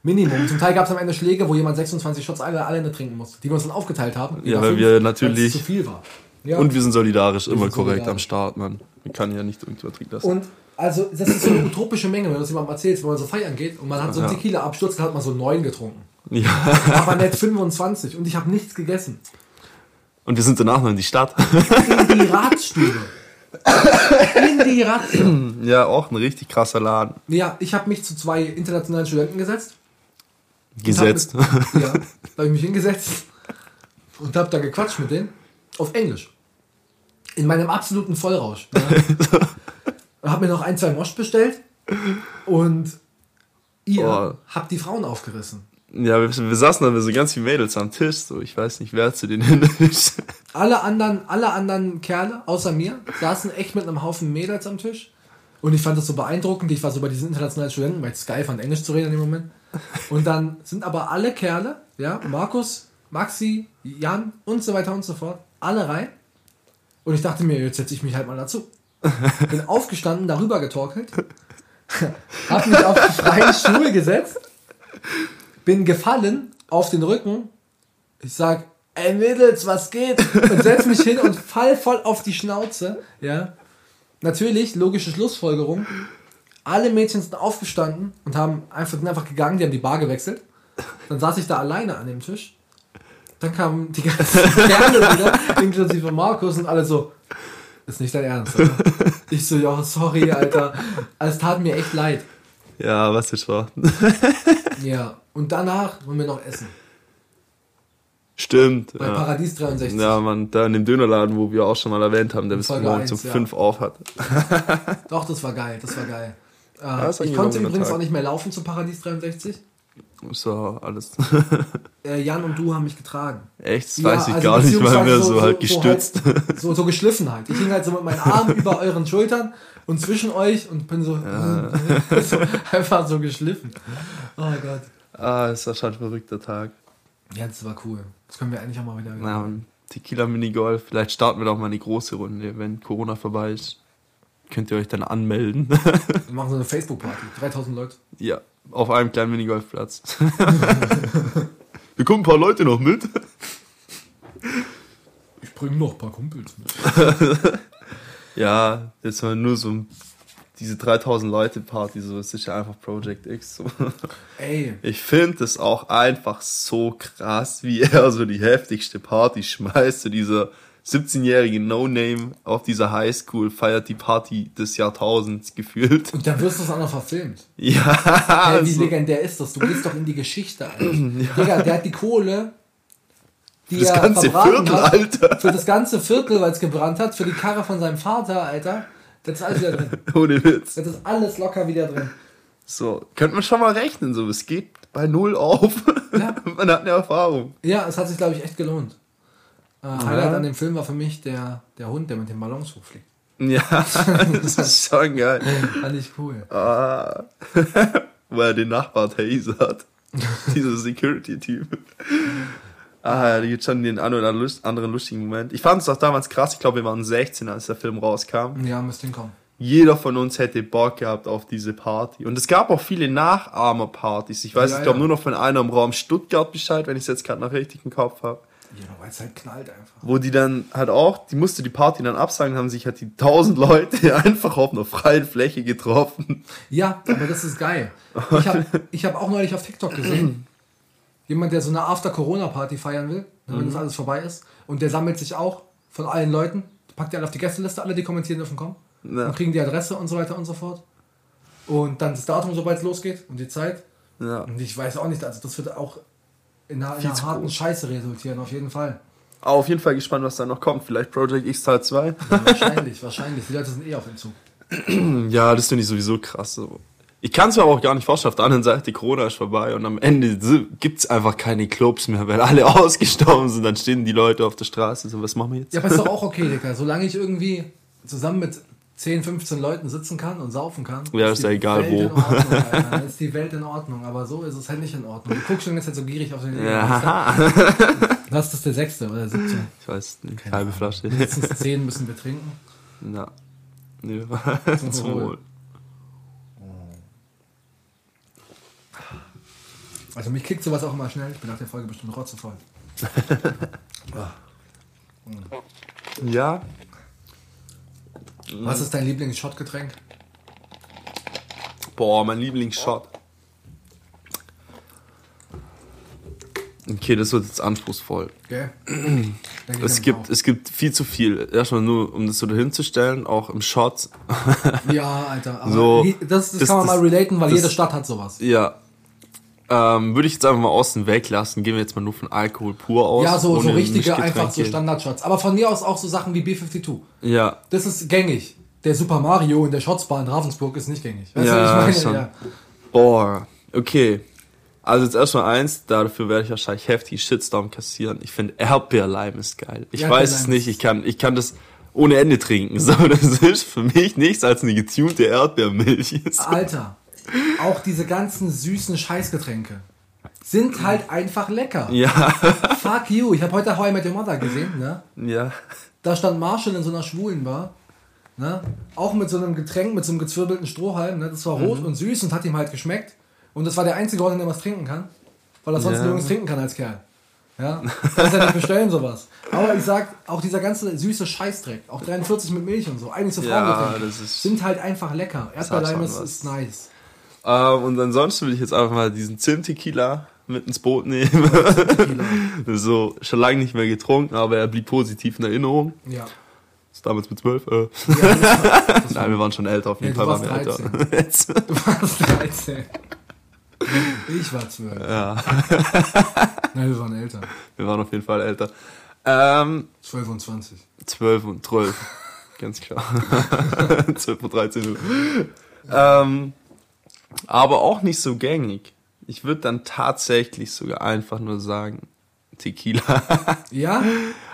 Minimum. Zum Teil gab es am Ende Schläge, wo jemand 26 Shots alle, alleine trinken musste, die wir uns dann aufgeteilt haben. Ja, weil wir natürlich- zu viel war. Ja. Und wir sind solidarisch, immer sind korrekt solidarisch. am Start, Mann. Man kann ja nicht irgendjemand trinken lassen. Und also, das ist so eine utopische Menge, wenn du das jemandem erzählst, wenn man so feiern geht und man hat so einen Ja. Tequila-Absturz, dann hat man so neun getrunken. ja. Aber nicht 25 und ich habe nichts gegessen. Und wir sind danach noch in die Stadt. In die Ratsstube. Die Ratsstube. ja, auch ein richtig krasser Laden. Ja, ich habe mich zu zwei internationalen Studenten gesetzt. Gesetzt. Hab mit, ja, da habe ich mich hingesetzt und habe da gequatscht mit denen. Auf Englisch. In meinem absoluten Vollrausch. Ja. habe mir noch ein, zwei Mosch bestellt und ihr Oh. habt die Frauen aufgerissen. Ja, wir, wir saßen da so ganz viele Mädels am Tisch, so ich weiß nicht, wer zu denen hin ist. Alle anderen, alle anderen Kerle, außer mir, saßen echt mit einem Haufen Mädels am Tisch. Und ich fand das so beeindruckend. Ich war so bei diesen internationalen Studenten, weil es geil fand, Englisch zu reden in dem Moment. Und dann sind aber alle Kerle, ja, Markus, Maxi, Jan und so weiter und so fort, alle rein. Und ich dachte mir, jetzt setze ich mich halt mal dazu. Bin aufgestanden, darüber getorkelt, hab mich auf die freien Stuhl gesetzt, bin gefallen auf den Rücken. Ich sag, ey Mädels, was geht? Und setz mich hin und fall voll auf die Schnauze. Ja. Natürlich, logische Schlussfolgerung. Alle Mädchen sind aufgestanden und haben einfach, sind einfach gegangen, die haben die Bar gewechselt. Dann saß ich da alleine an dem Tisch. Dann kamen die ganzen Kerle wieder, inklusive Markus und alle so, Ist nicht dein Ernst, oder? ich so, ja, sorry, Alter. Es tat mir echt leid. Ja, was ist wahr? Ja. Und danach wollen wir noch essen. Stimmt. Bei ja. Paradies 63. Ja, man, da in dem Dönerladen, wo wir auch schon mal erwähnt haben, der bis Folge morgens um eins, ja. 5 auf hat. Doch, das war geil, das war geil. Äh, das ich konnte übrigens auch nicht mehr laufen zu Paradies 63. So, alles. Äh, Jan und du haben mich getragen. Echt? Das Ja, weiß ich also gar nicht, weil wir beziehungsweise so, halt gestützt. So, halt, so, so geschliffen halt. Ich hing halt so mit meinen Armen über euren Schultern und zwischen euch und bin so, so einfach so geschliffen. Oh Gott. ah, ist das schon ein verrückter Tag. Ja, das war cool. Das können wir endlich auch mal wieder. Na, und Tequila Minigolf. Vielleicht starten wir doch mal eine große Runde, wenn Corona vorbei ist. Könnt ihr euch dann anmelden. Wir machen so eine Facebook-Party. 3000 Leute. ja, auf einem kleinen Minigolfplatz. wir kommen ein paar Leute noch mit. Ich bringe noch ein paar Kumpels mit. Ja, jetzt mal nur so diese 3000 Leute Party, so das ist ja einfach Project X. So. Ey, Ich finde es auch einfach so krass, wie er so die heftigste Party schmeißt. So dieser 17-jährige No-Name auf dieser Highschool feiert die Party des Jahrtausends gefühlt. und dann wirst du es auch noch verfilmt. Ja, Hey, wie also, legendär ist das? Du gehst doch in die Geschichte, Alter. Digga, der hat die Kohle, die das er ganze Viertel, hat, Alter. für das ganze Viertel, weil es gebrannt hat, für die Karre von seinem Vater, Alter. Das ist alles wieder drin. Ohne Witz. Das ist alles locker wieder drin. So, könnte man schon mal rechnen, so, es geht bei Null auf. Ja. man hat eine Erfahrung. Ja, es hat sich, glaube ich, echt gelohnt. Äh, Highlight an dem Film war für mich der, der Hund, der mit dem Ballons hochfliegt. Ja, das ist schon geil. Fand ich cool. Ah, wo er den Nachbar tasert. Dieser Security-Typ. Ah, da gibt schon den einen oder anderen lustigen Moment. Ich fand es auch damals krass. Ich glaube, wir waren 16, als der Film rauskam. Ja, müsste hinkommen. Jeder von uns hätte Bock gehabt auf diese Party. Und es gab auch viele Nachahmer-Partys. Ich weiß, Ja, ich glaube, ja. nur noch von einer im Raum Stuttgart Bescheid, wenn ich es jetzt gerade noch richtig im Kopf habe. Ja, weil es halt knallt einfach. Wo die dann halt auch, die musste die Party dann absagen, haben sich halt die tausend Leute einfach auf einer freien Fläche getroffen. Ja, aber das ist geil. Ich habe ich hab auch neulich auf TikTok gesehen, jemand, der so eine After-Corona-Party feiern will, wenn das alles vorbei ist. Und der sammelt sich auch von allen Leuten, packt die alle auf die Gästeliste, alle, die kommentieren dürfen kommen. Ja. Und kriegen die Adresse und so weiter und so fort. Und dann das Datum, sobald es losgeht und die Zeit. Ja. Und ich weiß auch nicht, also das wird auch in einer, in einer harten groß. Scheiße resultieren, auf jeden Fall. Aber auf jeden Fall gespannt, was da noch kommt. Vielleicht Project X Teil 2. Ja, wahrscheinlich, wahrscheinlich. Die Leute sind eh auf dem Zug. Ja, das finde ich sowieso krass. So. Ich kann es mir aber auch gar nicht vorstellen. Auf der anderen Seite, Corona ist vorbei und am Ende gibt es einfach keine Clubs mehr, weil alle ausgestorben sind. Dann stehen die Leute auf der Straße. So, was machen wir jetzt? Ja, aber ist doch auch okay, Digga. Solange ich irgendwie zusammen mit 10, 15 Leuten sitzen kann und saufen kann. Ja, ist ja egal Welt wo. Ordnung. Dann ist die Welt in Ordnung. Aber so ist es halt nicht in Ordnung. Du guckst schon jetzt halt so gierig auf den Ja, Was ist das der sechste oder siebte? ich weiß nicht. Halbe Flasche. Mindestens zehn müssen wir trinken. Ja. Nee. Zum Zum Wohl. Wohl. Also mich kickt sowas auch immer schnell. Ich bin nach der Folge bestimmt rotzevoll. Ja. Was ist dein Lieblings-Shotgetränk? Boah, mein Lieblingsshot. Okay, das wird jetzt anspruchsvoll. Ich Es gibt, es gibt viel zu viel. Erstmal nur, um das so dahinzustellen, auch im Shot. Ja, Alter. Aber So, das, das, das- kann man mal das- relaten, weil jede Stadt hat sowas. Ja. Ähm, würde ich jetzt einfach mal außen weglassen. Gehen wir jetzt mal nur von Alkohol pur aus. Ja, so, so richtige, einfach so. Standardshots. Aber von mir aus auch so Sachen wie B52. Ja, Das ist gängig. Der Super Mario in der Shotsbar in Ravensburg ist nicht gängig. Weißt Ja, du? Ja. Boah, okay. Also jetzt erstmal eins, dafür werde ich wahrscheinlich heftig Shitstorm kassieren. Ich finde Erdbeerleim ist geil. Ich weiß es nicht, ich kann, ich kann das ohne Ende trinken. So, das ist für mich nichts als eine getunte Erdbeermilch. Alter, auch diese ganzen süßen Scheißgetränke sind halt einfach lecker. Ja, Fuck you. Ich habe heute How I Met Your Mother gesehen, ne? ja. Da stand Marshall in so einer schwulen Bar. Ne? Auch mit so einem Getränk, mit so einem gezwirbelten Strohhalm. Ne? Das war rot Mhm. und süß und hat ihm halt geschmeckt. Und das war der einzige Ort, an dem er was trinken kann. Weil er sonst Ja. nirgends trinken kann als Kerl. Ja, kannst ja nicht bestellen sowas. Aber ich sag, auch dieser ganze süße Scheißdreck, auch 43 mit Milch und so, eigentlich so Ja, Frauengetränke, sind halt einfach lecker. Erdbeerleim ist, ist nice. Ähm, und ansonsten will ich jetzt einfach mal diesen Zimt-Tequila mit ins Boot nehmen. So, schon lange nicht mehr getrunken, aber er blieb positiv in Erinnerung. ja. Ist damals mit 12? Äh. Ja, Nein, wir waren schon älter, auf jeden Ja, Fall waren wir warst älter. Jetzt. Du warst 13. Ich war 12. Ja, Nein, wir waren älter. wir waren auf jeden Fall älter. Ähm, 12 und 20. 12 und 12. Ganz klar. 12 und 13 Uhr. Ähm, aber auch nicht so gängig. Ich würde dann tatsächlich sogar einfach nur sagen, Tequila. Ja?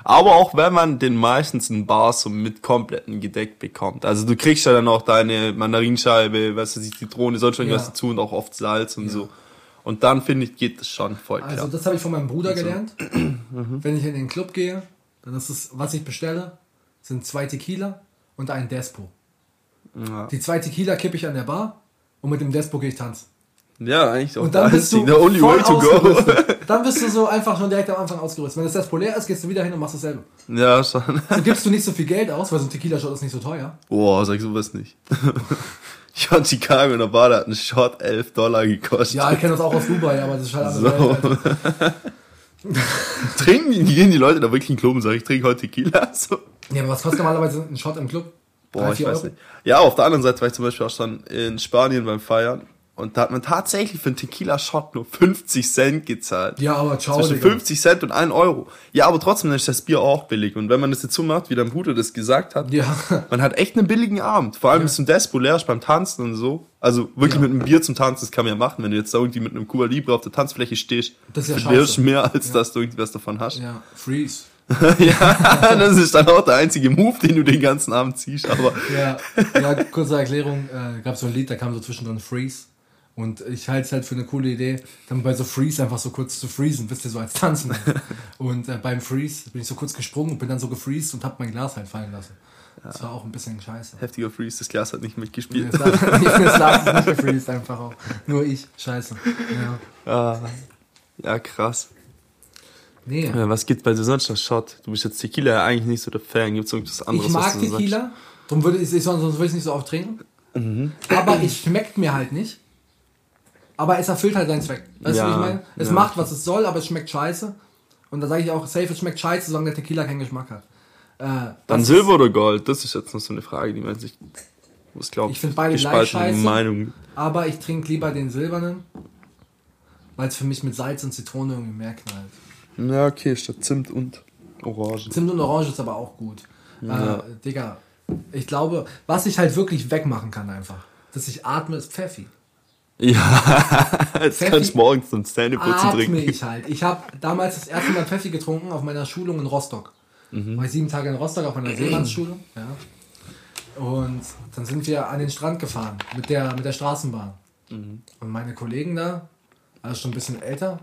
Aber auch wenn man den meistens in Bars so mit kompletten gedeckt bekommt. Also du kriegst ja dann auch deine Mandarinscheibe, weißt du, die Zitrone, sonst schon Ja. dazu und auch oft Salz und Ja. so. Und dann finde ich, geht das schon voll klar. Also das habe ich von meinem Bruder So. gelernt. Mhm. Wenn ich in den Club gehe, dann ist es, was ich bestelle, sind zwei Tequila und ein Despo. ja. Die zwei Tequila kippe ich an der Bar und mit dem Despo gehe ich tanzen. ja, eigentlich auch Und dann bist du the only voll way to go. Dann bist du so einfach schon direkt am Anfang ausgerüstet. Wenn das Despo leer ist, gehst du wieder hin und machst dasselbe. ja, schon. So gibst du nicht so viel Geld aus, weil so ein Tequila-Shot ist nicht so teuer. Boah, sag sowas nicht. Ich war in Chicago in der Bar, da hat ein Shot 11 Dollar gekostet. Ja, ich kenne das auch aus Dubai, aber das ist halt So. Trinken die, gehen die Leute da wirklich in den Club und sagen, ich trinke heute Tequila? So. Ja, aber was kostet normalerweise ein Shot im Club? Boah, Drei, ich weiß Euro? nicht. Ja, auf der anderen Seite war ich zum Beispiel auch schon in Spanien beim Feiern und da hat man tatsächlich für einen Tequila-Shot nur 50 Cent gezahlt. Ja, aber ciao, Zwischen Digga. 50 Cent und 1 Euro. Ja, aber trotzdem ist das Bier auch billig. Und wenn man das dazu macht, wie dein Bruder das gesagt hat, Ja. man hat echt einen billigen Abend. Vor allem Ja. bis zum Despo leer ist beim Tanzen und so. Also wirklich Ja. mit einem Bier zum Tanzen, das kann man ja machen. Wenn du jetzt da irgendwie mit einem Cuba Libre auf der Tanzfläche stehst, Das ist ja scheiße. mehr, als dass du irgendwie was davon hast. Ja, Freeze. ja, das ist dann auch der einzige Move, den du den ganzen Abend ziehst. Aber Ja, ja kurze Erklärung. Äh, gab so ein Lied, da kam so zwischendrin Freeze. Und ich halte es halt für eine coole Idee, dann bei so Freeze einfach so kurz zu freezen, wisst ihr, so als Tanzen. Und äh, beim Freeze bin ich so kurz gesprungen und bin dann so gefreezed und hab mein Glas halt fallen lassen. Das war auch ein bisschen scheiße. heftiger Freeze, das Glas hat nicht mitgespielt. Das Glas das Glas ist nicht gefreezed einfach auch. Nur ich, scheiße. Ja. Ah, ja, krass. Nee. Ja, was gibt bei dir sonst noch Shot? Du bist jetzt Tequila ja eigentlich nicht so der Fan. Gibt's irgendwas anderes, Ich mag was du Tequila, darum würde ich, sonst sonst würde ich nicht so oft trinken. Mhm. Aber es schmeckt mir halt nicht. Aber es erfüllt halt seinen Zweck. Weißt du, Ja, wie ich meine? Es ja. macht, was es soll, aber es schmeckt scheiße. Und da sage ich auch, safe, es schmeckt scheiße, solange der Tequila keinen Geschmack hat. Äh, Dann Silber oder Gold? Das ist jetzt noch so eine Frage, die man sich, was glaubt, Ich find beide gleich scheiße. Meinung. Aber ich trinke lieber den silbernen, weil es für mich mit Salz und Zitrone irgendwie mehr knallt. Ja, okay, statt Zimt und Orange. Zimt und Orange ist aber auch gut. Ja. Äh, Digga, ich glaube, was ich halt wirklich wegmachen kann einfach, dass ich atme, ist Pfeffi. Ja, jetzt Pfeffi kannst du morgens zum Zähneputzen atme trinken. ich halt. Ich habe damals das erste Mal Pfeffi getrunken auf meiner Schulung in Rostock. Mhm. War ich sieben Tage in Rostock auf meiner Seemannsschule. Ja. Und dann sind wir an den Strand gefahren mit der, mit der Straßenbahn. Mhm. Und meine Kollegen da, also schon ein bisschen älter,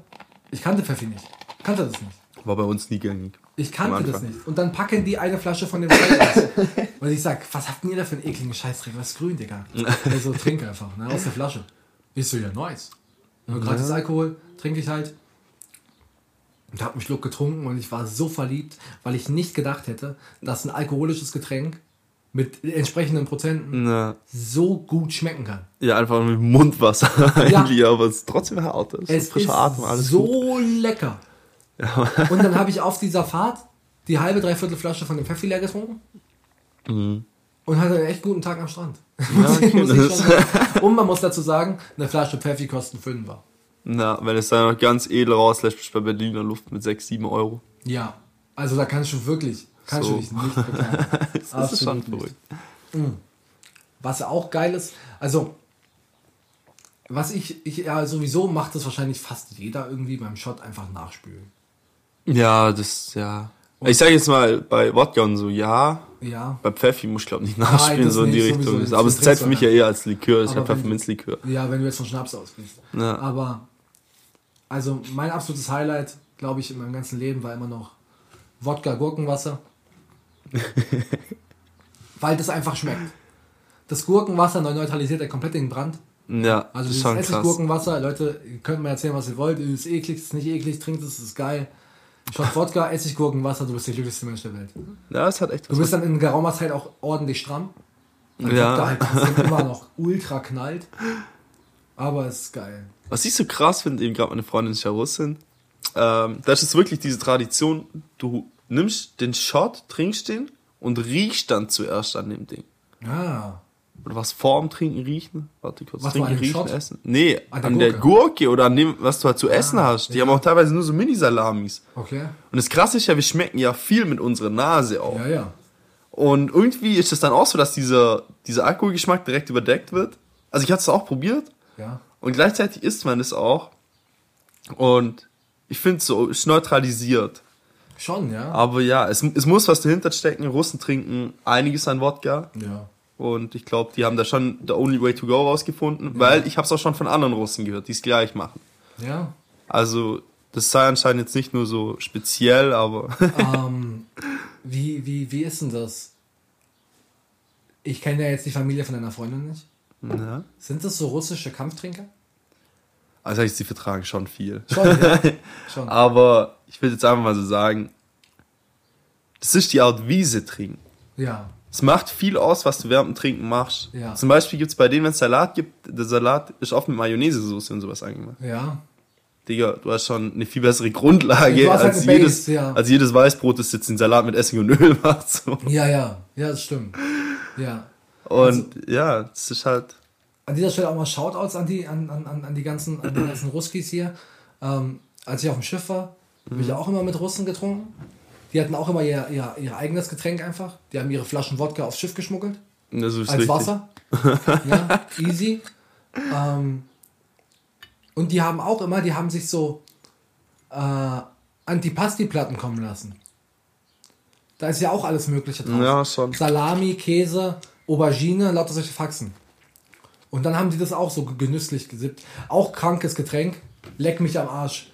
ich kannte Pfeffi nicht. Kannte das nicht. War bei uns nie gängig. Ich kannte das nicht. Und dann packen die eine Flasche von dem Scheiß aus. Und ich sag, was habt ihr da für einen ekligen Scheißdreck? Was ist grün, Digga? Also trink einfach, ne? Aus der Flasche. Ich so, ja, nice. Ja, gratis Alkohol, trinke ich halt. Und hab einen Schluck getrunken und ich war so verliebt, weil ich nicht gedacht hätte, dass ein alkoholisches Getränk mit entsprechenden Prozenten Na, so gut schmecken kann. ja, einfach mit Mundwasser eigentlich, aber es ist trotzdem hart. Es ist Es frischer ist Atem, alles so gut. lecker. Und dann habe ich auf dieser Fahrt die halbe, dreiviertel Flasche von dem Pfeffi leer getrunken. Und hatte einen echt guten Tag am Strand. Schon sagen. Und man muss dazu sagen, eine Flasche Pfeffi kostet 5 war. Na, wenn es dann noch ganz edel rauslässt, bist du bei Berliner Luft mit 6, 7 Euro. Ja, also da kannst du wirklich, kannst So. du dich nicht beklagen. Das ist schon verrückt. Was auch geil ist, also was ich, ich ja sowieso macht das wahrscheinlich fast jeder irgendwie beim Shot einfach nachspülen. Ja, das, ja. Ich sag jetzt mal, bei Wodka und so, ja. Ja. Bei Pfeffi muss ich glaube nicht nachspielen, das so in die Richtung. sowieso, aber es zählt für mich ja eher als Likör, ist Aber wenn- Pfefferminzlikör. Ja, wenn du jetzt von Schnaps ausgehst. Ja. Aber also mein absolutes Highlight, glaube ich, in meinem ganzen Leben war immer noch Wodka Gurkenwasser. Weil das einfach schmeckt. Das Gurkenwasser neutralisiert ja komplett den Brand. Ja, Also das ist schon krass. Essiggurkenwasser, Leute, ihr könnt mir erzählen, was ihr wollt. Ist eklig, ist nicht eklig, trinkt es, ist geil. Shot Wodka, Essiggurkenwasser, du bist der glücklichste Mensch der Welt. Ja, es hat echt Du bist dann in geraumer Zeit auch ordentlich stramm. Weil Ja. Wodka halt immer noch ultra knallt. Aber es ist geil. Was ich so krass finde, eben gerade meine Freundin ist ja Russin, ähm, das ist wirklich diese Tradition, du nimmst den Shot, trinkst den und riechst dann zuerst an dem Ding. Ja. Oder was vorm Trinken riechen? Warte kurz. Was, Trinken, an riechen, Shot? essen. Nee, An an der der Gurke oder an dem, was du halt zu essen hast. Die ja. haben auch teilweise nur so Mini-Salamis. Okay. Und das Krasse ist ja, wir schmecken ja viel mit unserer Nase auch. Ja, ja. Und irgendwie ist es dann auch so, dass dieser, dieser Alkoholgeschmack direkt überdeckt wird. Also ich hatte es auch probiert Ja. und gleichzeitig isst man es auch. Und ich finde es so, ist neutralisiert. Schon, ja. Aber ja, es, es muss was dahinter stecken. Russen trinken einiges an Wodka. Ja. Und ich glaube, die haben da schon the only way to go rausgefunden, weil ich habe es auch schon von anderen Russen gehört, die es gleich machen. Ja. Also das sei anscheinend jetzt nicht nur so speziell, aber ähm, wie, wie, wie ist denn das? Ich kenne ja jetzt die Familie von deiner Freundin nicht. ja. Sind das so russische Kampftrinker? also sie vertragen schon viel. Schon, ja. Schon. Aber ich will jetzt einfach mal so sagen, das ist die Art, wie sie trinken. Ja. Es macht viel aus, was du während dem Trinken machst. Ja. Zum Beispiel gibt es bei denen, wenn es Salat gibt, der Salat ist oft mit Mayonnaise-Soße und sowas angemacht. Ja. Digga, du hast schon eine viel bessere Grundlage, halt als, eine jedes, Base, ja. als jedes Weißbrot, das jetzt den Salat mit Essig und Öl macht. So. Ja, ja. Ja, das stimmt. Ja. Und ja, das ist halt. An dieser Stelle auch mal Shoutouts an die, an, an, an- die ganzen, an die ganzen Ruskis hier. Ähm, als ich auf dem Schiff war, habe ich auch immer mit Russen getrunken. Die hatten auch immer ihr, ihr, ihr eigenes Getränk einfach. Die haben ihre Flaschen Wodka aufs Schiff geschmuggelt. Das ist als richtig. Wasser. ja, easy. Ähm, und die haben auch immer, die haben sich so äh, Antipasti-Platten kommen lassen. Da ist ja auch alles Mögliche drauf. Ja, schon. Salami, Käse, Aubergine, lauter solche Faxen. Und dann haben die das auch so genüsslich gesippt. Auch krankes Getränk. Leck mich am Arsch.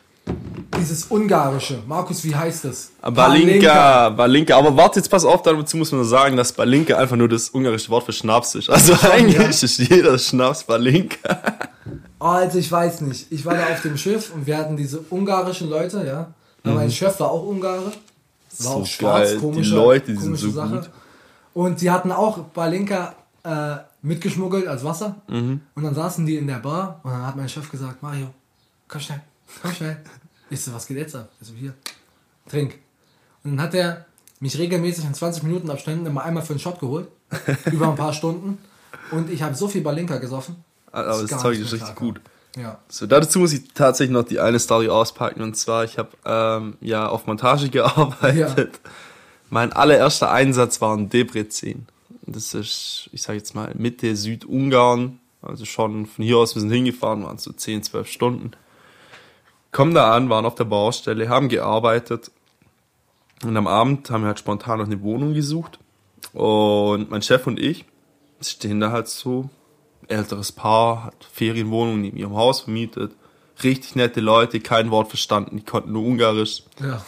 Dieses ungarische. Markus, wie heißt das? Balinka, Balinka. Aber warte, jetzt pass auf, dazu muss man sagen, dass Balinka einfach nur das ungarische Wort für Schnaps ist. Also eigentlich ja. ist jeder Schnaps Balinka. Also ich weiß nicht. Ich war da auf dem Schiff und wir hatten diese ungarischen Leute, ja. Aber Mein Chef war auch Ungare. War Mhm. So auch schwarz, geil. Die Leute, die sind so Sache. gut. Und die hatten auch Balinka äh, mitgeschmuggelt als Wasser. Mhm. Und dann saßen die in der Bar und dann hat mein Chef gesagt, Mario, komm schnell, komm schnell. Ich so, was geht jetzt ab? Ich so, hier, trink. Und dann hat er mich regelmäßig in 20 Minuten Abständen immer einmal für einen Shot geholt. über ein paar Stunden. Und ich habe so viel Balinka gesoffen. Aber dass das Zeug ist richtig klar gut. Ja. So, dazu muss ich tatsächlich noch die eine Story auspacken. Und zwar, ich habe ähm, ja auf Montage gearbeitet. Mein allererster Einsatz war in Debrecen. Das ist, ich sage jetzt mal, Mitte Südungarn. Also schon von hier aus, wir sind hingefahren, waren so 10, 12 Stunden. Kommen da an, waren auf der Baustelle, haben gearbeitet. Und am Abend haben wir halt spontan noch eine Wohnung gesucht. Und mein Chef und ich stehen da halt so, älteres Paar, hat Ferienwohnung neben ihrem Haus vermietet. Richtig nette Leute, kein Wort verstanden, die konnten nur Ungarisch. Ja.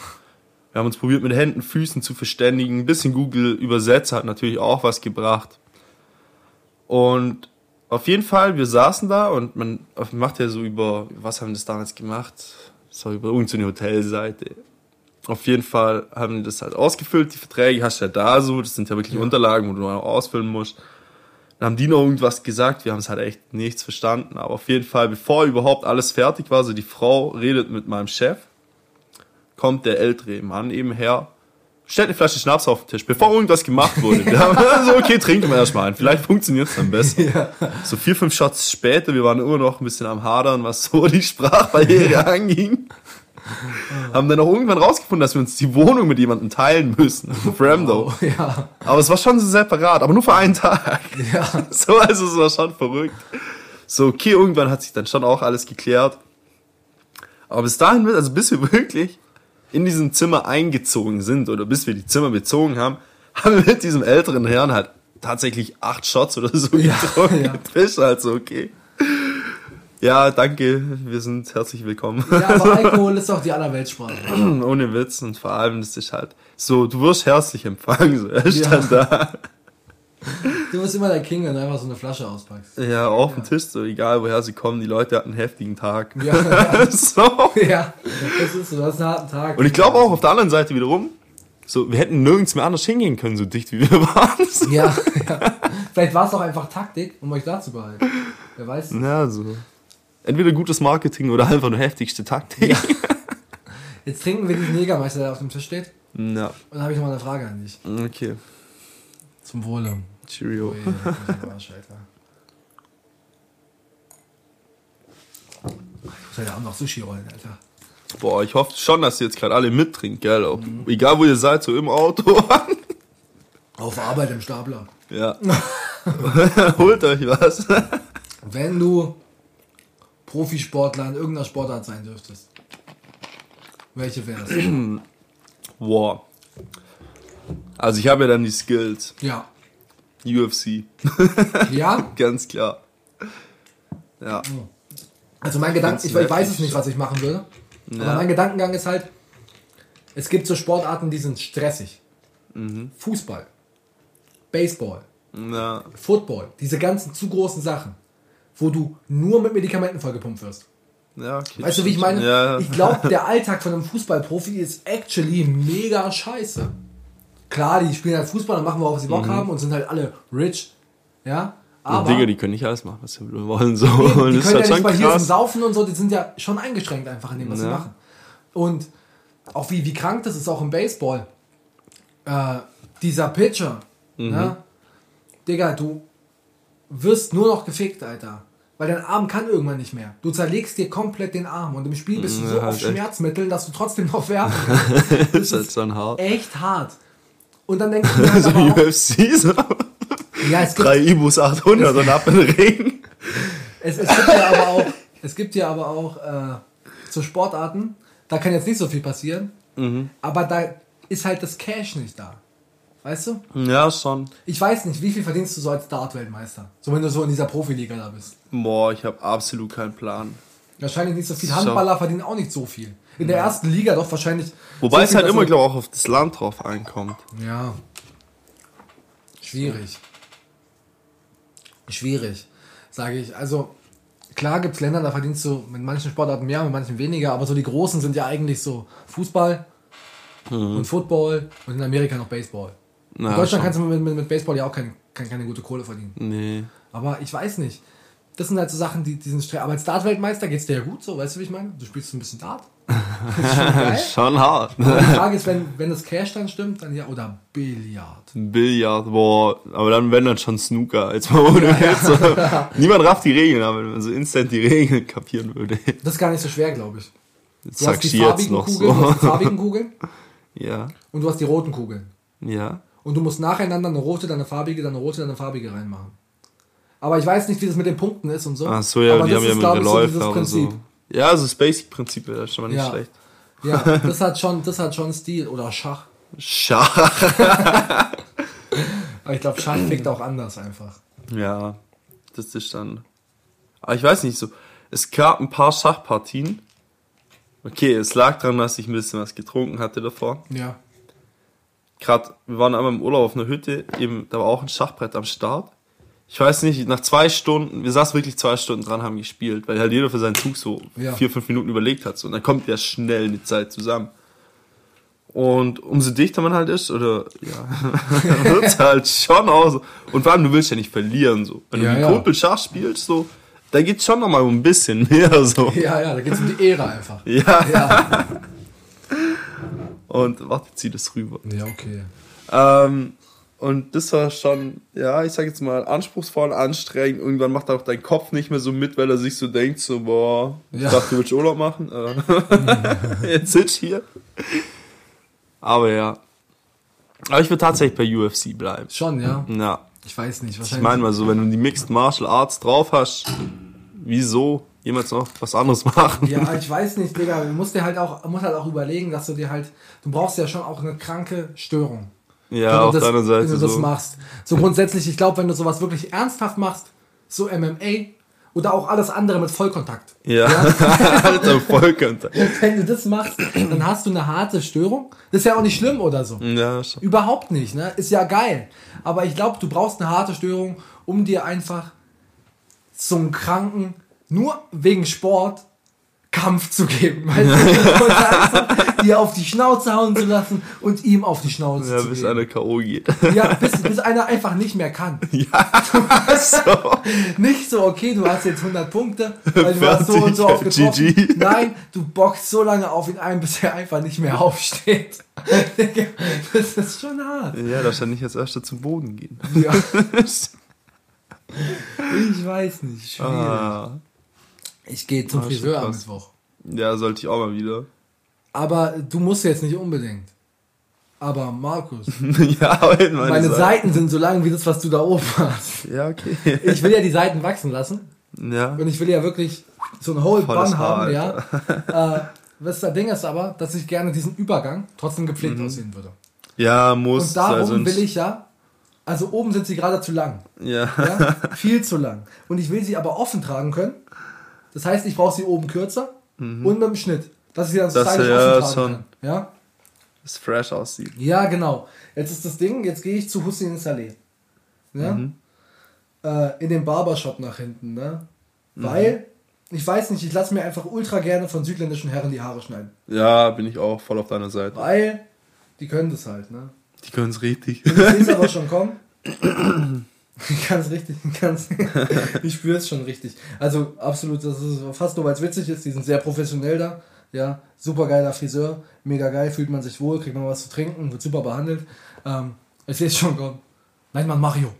Wir haben uns probiert, mit Händen, Füßen zu verständigen. Ein bisschen Google Übersetzer hat natürlich auch was gebracht. Und auf jeden Fall, wir saßen da und man macht ja so über, was haben wir das damals gemacht? So über irgendeine Hotelseite. Auf jeden Fall haben die das halt ausgefüllt, die Verträge hast du ja da so, das sind ja wirklich Unterlagen, wo du noch ausfüllen musst. Dann haben die noch irgendwas gesagt, wir haben es halt echt nichts verstanden, aber auf jeden Fall, bevor überhaupt alles fertig war, so die Frau redet mit meinem Chef, kommt der ältere Mann eben her, stellt eine Flasche Schnaps auf den Tisch, bevor irgendwas gemacht wurde. Wir haben so, okay, trinken wir erstmal einen, vielleicht funktioniert es dann besser. So vier, fünf Shots später, wir waren immer noch ein bisschen am Hadern, was so die Sprachbarriere anging. Haben dann auch irgendwann rausgefunden, dass wir uns die Wohnung mit jemandem teilen müssen. Framdo. Oh, ja. Aber es war schon so separat, aber nur für einen Tag. Ja. So, also es war schon verrückt. So, okay, irgendwann hat sich dann schon auch alles geklärt. Aber bis dahin, also bis wir wirklich in diesem Zimmer eingezogen sind oder bis wir die Zimmer bezogen haben, haben wir mit diesem älteren Herrn halt tatsächlich acht Shots oder so Ja, getrunken. ja. Fisch, also okay. Ja, danke, wir sind herzlich willkommen. ja, aber Alkohol ist doch die Allerweltssprache. Ohne Witz und vor allem, das ist halt so, du wirst herzlich empfangen, so, er Ja. stand da. Du bist immer der King, wenn du einfach so eine Flasche auspackst. Ja, auf dem Tisch, so egal woher sie kommen, die Leute hatten einen heftigen Tag. Ja, ja. so. Ja, das ist so, das ist ein harten Tag. Und ich glaube auch auf der anderen Seite wiederum, so, wir hätten nirgends mehr anders hingehen können, so dicht wie wir waren. So. Ja, ja. Vielleicht war es auch einfach Taktik, um euch da zu behalten. Wer weiß. Ja, so. Entweder gutes Marketing oder einfach nur heftigste Taktik. Ja. Jetzt trinken wir diesen Jägermeister, der auf dem Tisch steht. Ja. Und dann habe ich noch mal eine Frage an dich. Okay. Zum Wohle. Cheerio. Ui, am Arsch. Ich muss heute Abend noch Sushi rollen, Alter. Boah, ich hoffe schon, dass ihr jetzt gerade alle mittrinkt, gell? Ob, Egal wo ihr seid, so im Auto. Auf Arbeit im Stapler. ja. Holt euch was. Wenn du Profisportler in irgendeiner Sportart sein dürftest, welche wär's? Boah. Also ich habe ja dann die Skills. ja. UFC. Ja? Ganz klar. Ja. Also mein Gedanke, ich, ich weiß es nicht, was ich machen würde. Aber Ja. mein Gedankengang ist halt, es gibt so Sportarten, die sind stressig. Mhm. Fußball, Baseball, Ja. Football, diese ganzen zu großen Sachen, wo du nur mit Medikamenten vollgepumpt wirst. Ja, okay. Weißt du, wie ich meine? Ja. Ich glaube, der Alltag von einem Fußballprofi ist actually mega scheiße. Klar, die spielen halt Fußball und machen, worauf sie Bock haben und sind halt alle rich. Ja, Aber aber Digga, die können nicht alles machen, was sie wollen. So. Eben, Und die das ist können ja halt nicht mal hier zum krass. Saufen und so, die sind ja schon eingeschränkt einfach in dem, was sie Ja. machen. Und auch wie, wie krank das ist, auch im Baseball. Äh, dieser Pitcher, Mhm. ne? Digga, du wirst nur noch gefickt, Alter. Weil dein Arm kann irgendwann nicht mehr. Du zerlegst dir komplett den Arm und im Spiel bist du so Ja, auf. Schmerzmitteln, dass du trotzdem noch werfen kannst. Das ist halt schon hart. Echt hart. Und dann denkst du mir halt So auch, UFC, so. ja, es gibt, Drei Ibus 800 und ab in den Regen. Es, es gibt ja aber auch, es gibt ja aber auch äh, so Sportarten, da kann jetzt nicht so viel passieren, Mhm. aber da ist halt das Cash nicht da. Weißt du? Ja, schon. Ich weiß nicht, wie viel verdienst du so als Dart-Weltmeister? So wenn du so in dieser Profiliga da bist. Boah, ich habe absolut keinen Plan. Wahrscheinlich nicht so viel. Handballer verdienen auch nicht so viel. In der ersten Liga doch wahrscheinlich. Wobei so es halt immer, glaube ich, auch auf das Land drauf ankommt. Ja. Schwierig. Schwierig, sage ich. Also, klar gibt es Länder, da verdienst du mit manchen Sportarten mehr, mit manchen weniger, aber so die großen sind ja eigentlich so Fußball und Football und in Amerika noch Baseball. Na, in Deutschland schon. kannst du mit, mit, mit Baseball ja auch kein, kein, keine gute Kohle verdienen. Nee. Aber ich weiß nicht. Das sind halt so Sachen, die, die sind streng. Aber als Dart-Weltmeister geht es dir ja gut so, weißt du, wie ich meine? Du spielst so ein bisschen Dart. Das schon. Schon hart. Aber die Frage ist, wenn, wenn das Cash dann stimmt, dann ja, oder Billard. Billard, boah, aber dann wenn dann schon Snooker. Jetzt mal ohne Witz. So. Niemand rafft die Regeln, aber wenn man so instant die Regeln kapieren würde. Das ist gar nicht so schwer, glaube ich. Jetzt Du hast sagst die jetzt farbigen noch Kugeln, du hast die so. farbigen Kugeln Ja, und du hast die roten Kugeln. ja. Und du musst nacheinander eine rote, dann eine farbige, dann eine rote, dann eine farbige reinmachen. Aber ich weiß nicht, wie das mit den Punkten ist und so. Ach so, ja, aber die das haben ja glaub ich, so Prinzip. so. Ja, also das Basic-Prinzip ist schon mal nicht Ja. schlecht. Ja, das hat schon, das hat schon Stil. Oder Schach. Schach. Aber ich glaube, Schach fickt auch anders einfach. Ja, das ist dann. Aber ich weiß nicht so. Es gab ein paar Schachpartien. Okay, es lag daran, dass ich ein bisschen was getrunken hatte davor. Ja. Gerade, wir waren einmal im Urlaub auf einer Hütte, eben, da war auch ein Schachbrett am Start. Ich weiß nicht, nach zwei Stunden, wir saßen wirklich zwei Stunden dran, haben gespielt, weil halt jeder für seinen Zug so Ja. vier, fünf Minuten überlegt hat. So. Und dann kommt ja schnell eine Zeit zusammen. Und umso dichter man halt ist, oder ja, wird's halt schon auch so. Und vor allem, du willst ja nicht verlieren. so. Wenn Ja, du mit. Kumpel Schach spielst, so, da geht's schon noch mal um ein bisschen mehr. so. Ja, ja, da geht es um die Ehre einfach. Ja. Ja. Und warte, zieh das rüber. Ja, okay. Ähm, und das war schon, ja, ich sag jetzt mal, anspruchsvoll, anstrengend. Irgendwann macht auch dein Kopf nicht mehr so mit, weil er sich so denkt, so, boah, ich Ja. dachte, du willst Urlaub machen. Äh, Jetzt sitz ich hier. Aber ja. Aber ich würde tatsächlich bei UFC bleiben. Schon, ja. Ja. Ich weiß nicht. Ich Wahrscheinlich. meine mal so, wenn du die Mixed Martial Arts drauf hast, wieso jemals noch was anderes machen? Ja, ich weiß nicht, Digga. Du musst dir halt auch, musst halt auch überlegen, dass du dir halt, du brauchst ja schon auch eine kranke Störung. Ja, wenn auf du das, deiner Seite wenn du das so. machst. So grundsätzlich, ich glaube, wenn du sowas wirklich ernsthaft machst, so MMA oder auch alles andere mit Vollkontakt. Ja, Alter, Vollkontakt. Wenn du das machst, dann hast du eine harte Störung. Das ist ja auch nicht schlimm oder so. Ja, schon. Überhaupt nicht, ne? Ist ja geil. Aber ich glaube, du brauchst eine harte Störung, um dir einfach einen kranken, nur wegen Sport, Kampf zu geben. Weißt du? Und einfach dir auf die Schnauze hauen zu lassen und ihm auf die Schnauze Ja, zu bis geben. einer K.O. geht. Ja, bis, bis einer einfach nicht mehr kann. ja, so. Nicht so, okay, du hast jetzt 100 Punkte, weil du hast so und so Fertig. aufgetroffen. GG. Nein, du boxst so lange auf ihn ein, bis er einfach nicht mehr aufsteht. Das ist schon hart. Ja, da stand nicht als erster zu Boden gehen. Ja, ich weiß nicht, schwierig. ah. Ich gehe zum Ah, Friseur am. Mittwoch. Ja, sollte ich auch mal wieder. Aber du musst jetzt nicht unbedingt. Aber Markus, ja, meine, meine Seite. Seiten sind so lang wie das, was du da oben hast. Ja, okay. Ich will ja die Seiten wachsen lassen. ja. Und ich will ja wirklich so ein Whole Bun Haar, haben, ja. Äh, was das Ding ist aber, dass ich gerne diesen Übergang trotzdem gepflegt aussehen würde. Ja, muss. Und darum sonst- will ich ja, also oben sind sie gerade zu lang. Ja. Ja? Viel zu lang. Und ich will sie aber offen tragen können. Das heißt, ich brauche sie oben kürzer und mit dem Schnitt. Dass ich sie dann so Mhm. Das, stylisch ja, tragen schon. kann. Ja? Das fresh aussieht. Ja, genau. Jetzt ist das Ding, jetzt gehe ich zu Hussein Saleh. Ja? Mhm. Äh, in den Barbershop nach hinten, ne? Mhm. Weil, ich weiß nicht, ich lasse mir einfach ultra gerne von südländischen Herren die Haare schneiden. Ja, bin ich auch voll auf deiner Seite. Weil, die können das halt, ne? Die können es richtig. Ich sehe es aber schon kommen. Ich es richtig, ich kann's, ich spüre es schon richtig. Also absolut, das ist fast nur, weil es witzig ist, die sind sehr professionell da. Ja, super geiler Friseur, mega geil, fühlt man sich wohl, kriegt man was zu trinken, wird super behandelt. Ähm, ich sehe es schon kommen. Nein, Mann, Mario,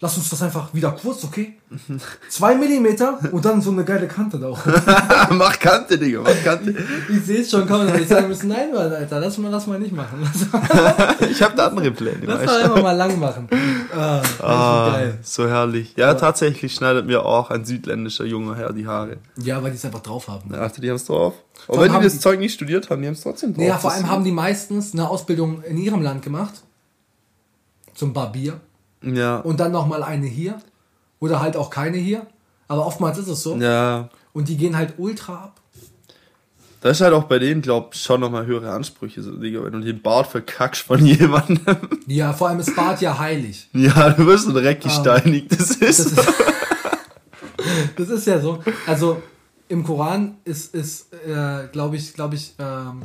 lass uns das einfach wieder kurz, okay? Zwei Millimeter und dann so eine geile Kante da oben. mach Kante, Digga, mach Kante. Ich sehe es schon kommen, ich sagen müssen, nein, Mann, Alter, lass mal, lass mal nicht machen. Ich hab da andere Pläne, lass mal einfach mal lang machen. Ah, Ah, geil. so herrlich. Ja, tatsächlich schneidet mir auch ein südländischer junger Herr die Haare. Ja, weil die es einfach drauf haben. Ja, Achte, die haben's drauf. Auch allem wenn die haben das die- Zeug nicht studiert haben, die haben's trotzdem drauf. Naja, vor allem haben die meistens eine Ausbildung in ihrem Land gemacht. Zum Barbier. Ja. Und dann nochmal eine hier. Oder halt auch keine hier. Aber oftmals ist es so. Ja. Und die gehen halt ultra ab. Da ist halt auch bei denen, glaub ich, schon nochmal höhere Ansprüche, so, Digga, wenn du den Bart verkackst von jemandem. Ja, vor allem ist Bart ja heilig. ja, du wirst so direkt gesteinigt. Das ist. Ah. Das ist, das ist ja so. Also im Koran ist, ist äh, glaube ich, glaube ich, ähm,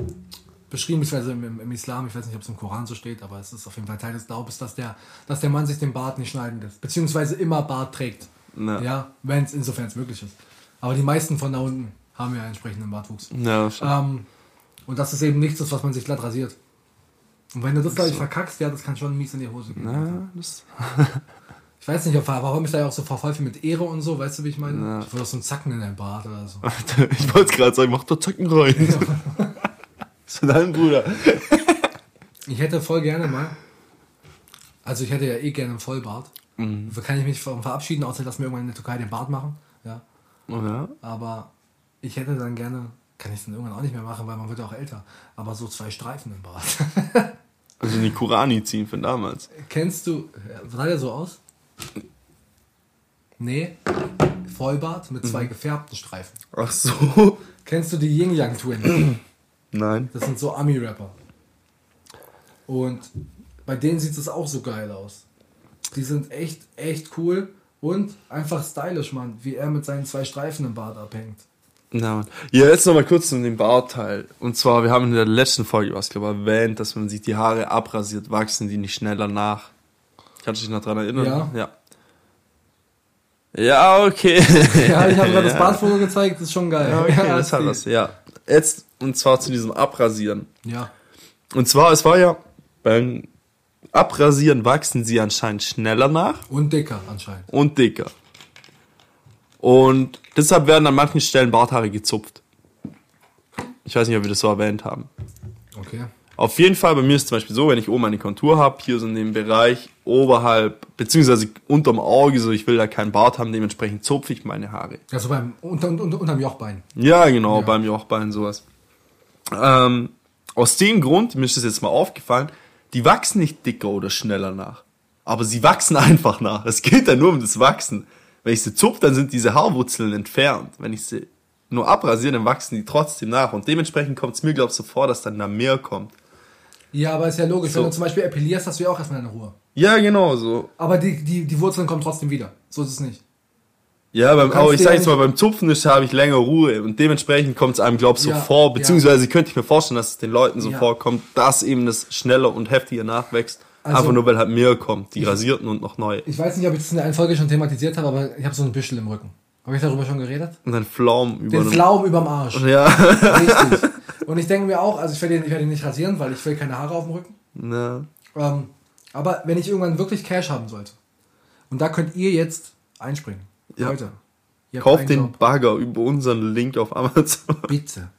beschrieben, beziehungsweise im, im, Islam, ich weiß nicht, ob es im Koran so steht, aber es ist auf jeden Fall Teil des Glaubens, dass der, dass der Mann sich den Bart nicht schneiden lässt. Beziehungsweise immer Bart trägt. Ja. Ja, wenn es insofern es möglich ist. Aber die meisten von da unten haben ja entsprechenden Bartwuchs. ja. Ähm, und das ist eben nichts, was man sich glatt rasiert. Und wenn du das, glaube ich, verkackst, ja, das kann schon mies in die Hose gehen. Na, das, Ich weiß nicht, warum ich da ja auch so verfolge mit Ehre und so, weißt du, wie ich meine? Ja. Ich auch so einen Zacken in dein Bart oder so. ich wollte gerade sagen, mach da Zacken rein. so dein Bruder. Ich hätte voll gerne mal, also ich hätte ja eh gerne einen Vollbart. Mhm. Dafür kann ich mich verabschieden, außer dass wir irgendwann in der Türkei den Bart machen. Ja. Ja. Aber ich hätte dann gerne, kann ich es dann irgendwann auch nicht mehr machen, weil man wird ja auch älter, aber so zwei Streifen im Bart. Also die Kurani ziehen von damals. Kennst du, sah der so aus? Nee, Vollbart mit Mhm. zwei gefärbten Streifen. Ach so. Kennst du die Yin Yang Twins? Nein. Das sind so Ami-Rapper. Und bei denen sieht es auch so geil aus. Die sind echt, echt cool und einfach stylisch, Mann, wie er mit seinen zwei Streifen im Bart abhängt. Na, ja, jetzt nochmal kurz zu dem Bartteil. Und zwar, wir haben in der letzten Folge was, glaube ich, erwähnt, dass wenn man sich die Haare abrasiert, wachsen die nicht schneller nach. Kannst du dich noch dran erinnern? Ja. Ja, ja okay. Ja, ich habe gerade das Ja. Bartfoto gezeigt, das ist schon geil. Ja, okay, Ja, das hat was, ja. Jetzt, und zwar zu diesem Abrasieren. Ja, Und zwar, es war ja, beim Abrasieren wachsen sie anscheinend schneller nach und dicker anscheinend. und dicker. Und deshalb werden an manchen Stellen Barthaare gezupft. Ich weiß nicht, ob wir das so erwähnt haben. Okay. Auf jeden Fall, bei mir ist es zum Beispiel so, wenn ich oben eine Kontur habe, hier so in dem Bereich oberhalb, beziehungsweise unterm Auge, so ich will da keinen Bart haben, dementsprechend zupfe ich meine Haare. Also beim unter, unter, unterm Jochbein. Ja, genau, Ja. beim Jochbein sowas. Ähm, aus dem Grund, mir ist das jetzt mal aufgefallen, die wachsen nicht dicker oder schneller nach. Aber sie wachsen einfach nach. Es geht ja nur um das Wachsen. Wenn ich sie zupfe, dann sind diese Haarwurzeln entfernt. Wenn ich sie nur abrasiere, dann wachsen die trotzdem nach. Und dementsprechend kommt es mir, glaube ich, so vor, dass dann da mehr kommt. Ja, aber ist ja logisch. Wenn So. du zum Beispiel epilierst, hast du ja auch erstmal eine Ruhe. Ja, genau so. Aber die, die, die Wurzeln kommen trotzdem wieder. So ist es nicht. Ja, beim, aber ich sag jetzt mal, beim Zupfen ist, habe ich länger Ruhe und dementsprechend kommt es einem, glaub so Ja, vor, beziehungsweise ja. könnte ich mir vorstellen, dass es den Leuten so Ja. vorkommt, dass eben das schneller und heftiger nachwächst. Also- Einfach nur, weil halt mehr kommt, die rasierten und noch neue. Ich weiß nicht, ob ich das in der einen Folge schon thematisiert habe, aber ich habe so ein Büschel im Rücken. Habe ich darüber schon geredet? Und dann Pflaumen über Den einem- Pflaum überm Arsch. Ja. Richtig. Und ich denke mir auch, also ich werde ihn, ich werde ihn nicht rasieren, weil ich will keine Haare auf dem Rücken. ja. Ähm, aber wenn ich irgendwann wirklich Cash haben sollte, und da könnt ihr jetzt einspringen. Ja. Leute. Kauft den. Bagger über unseren Link auf Amazon. Bitte.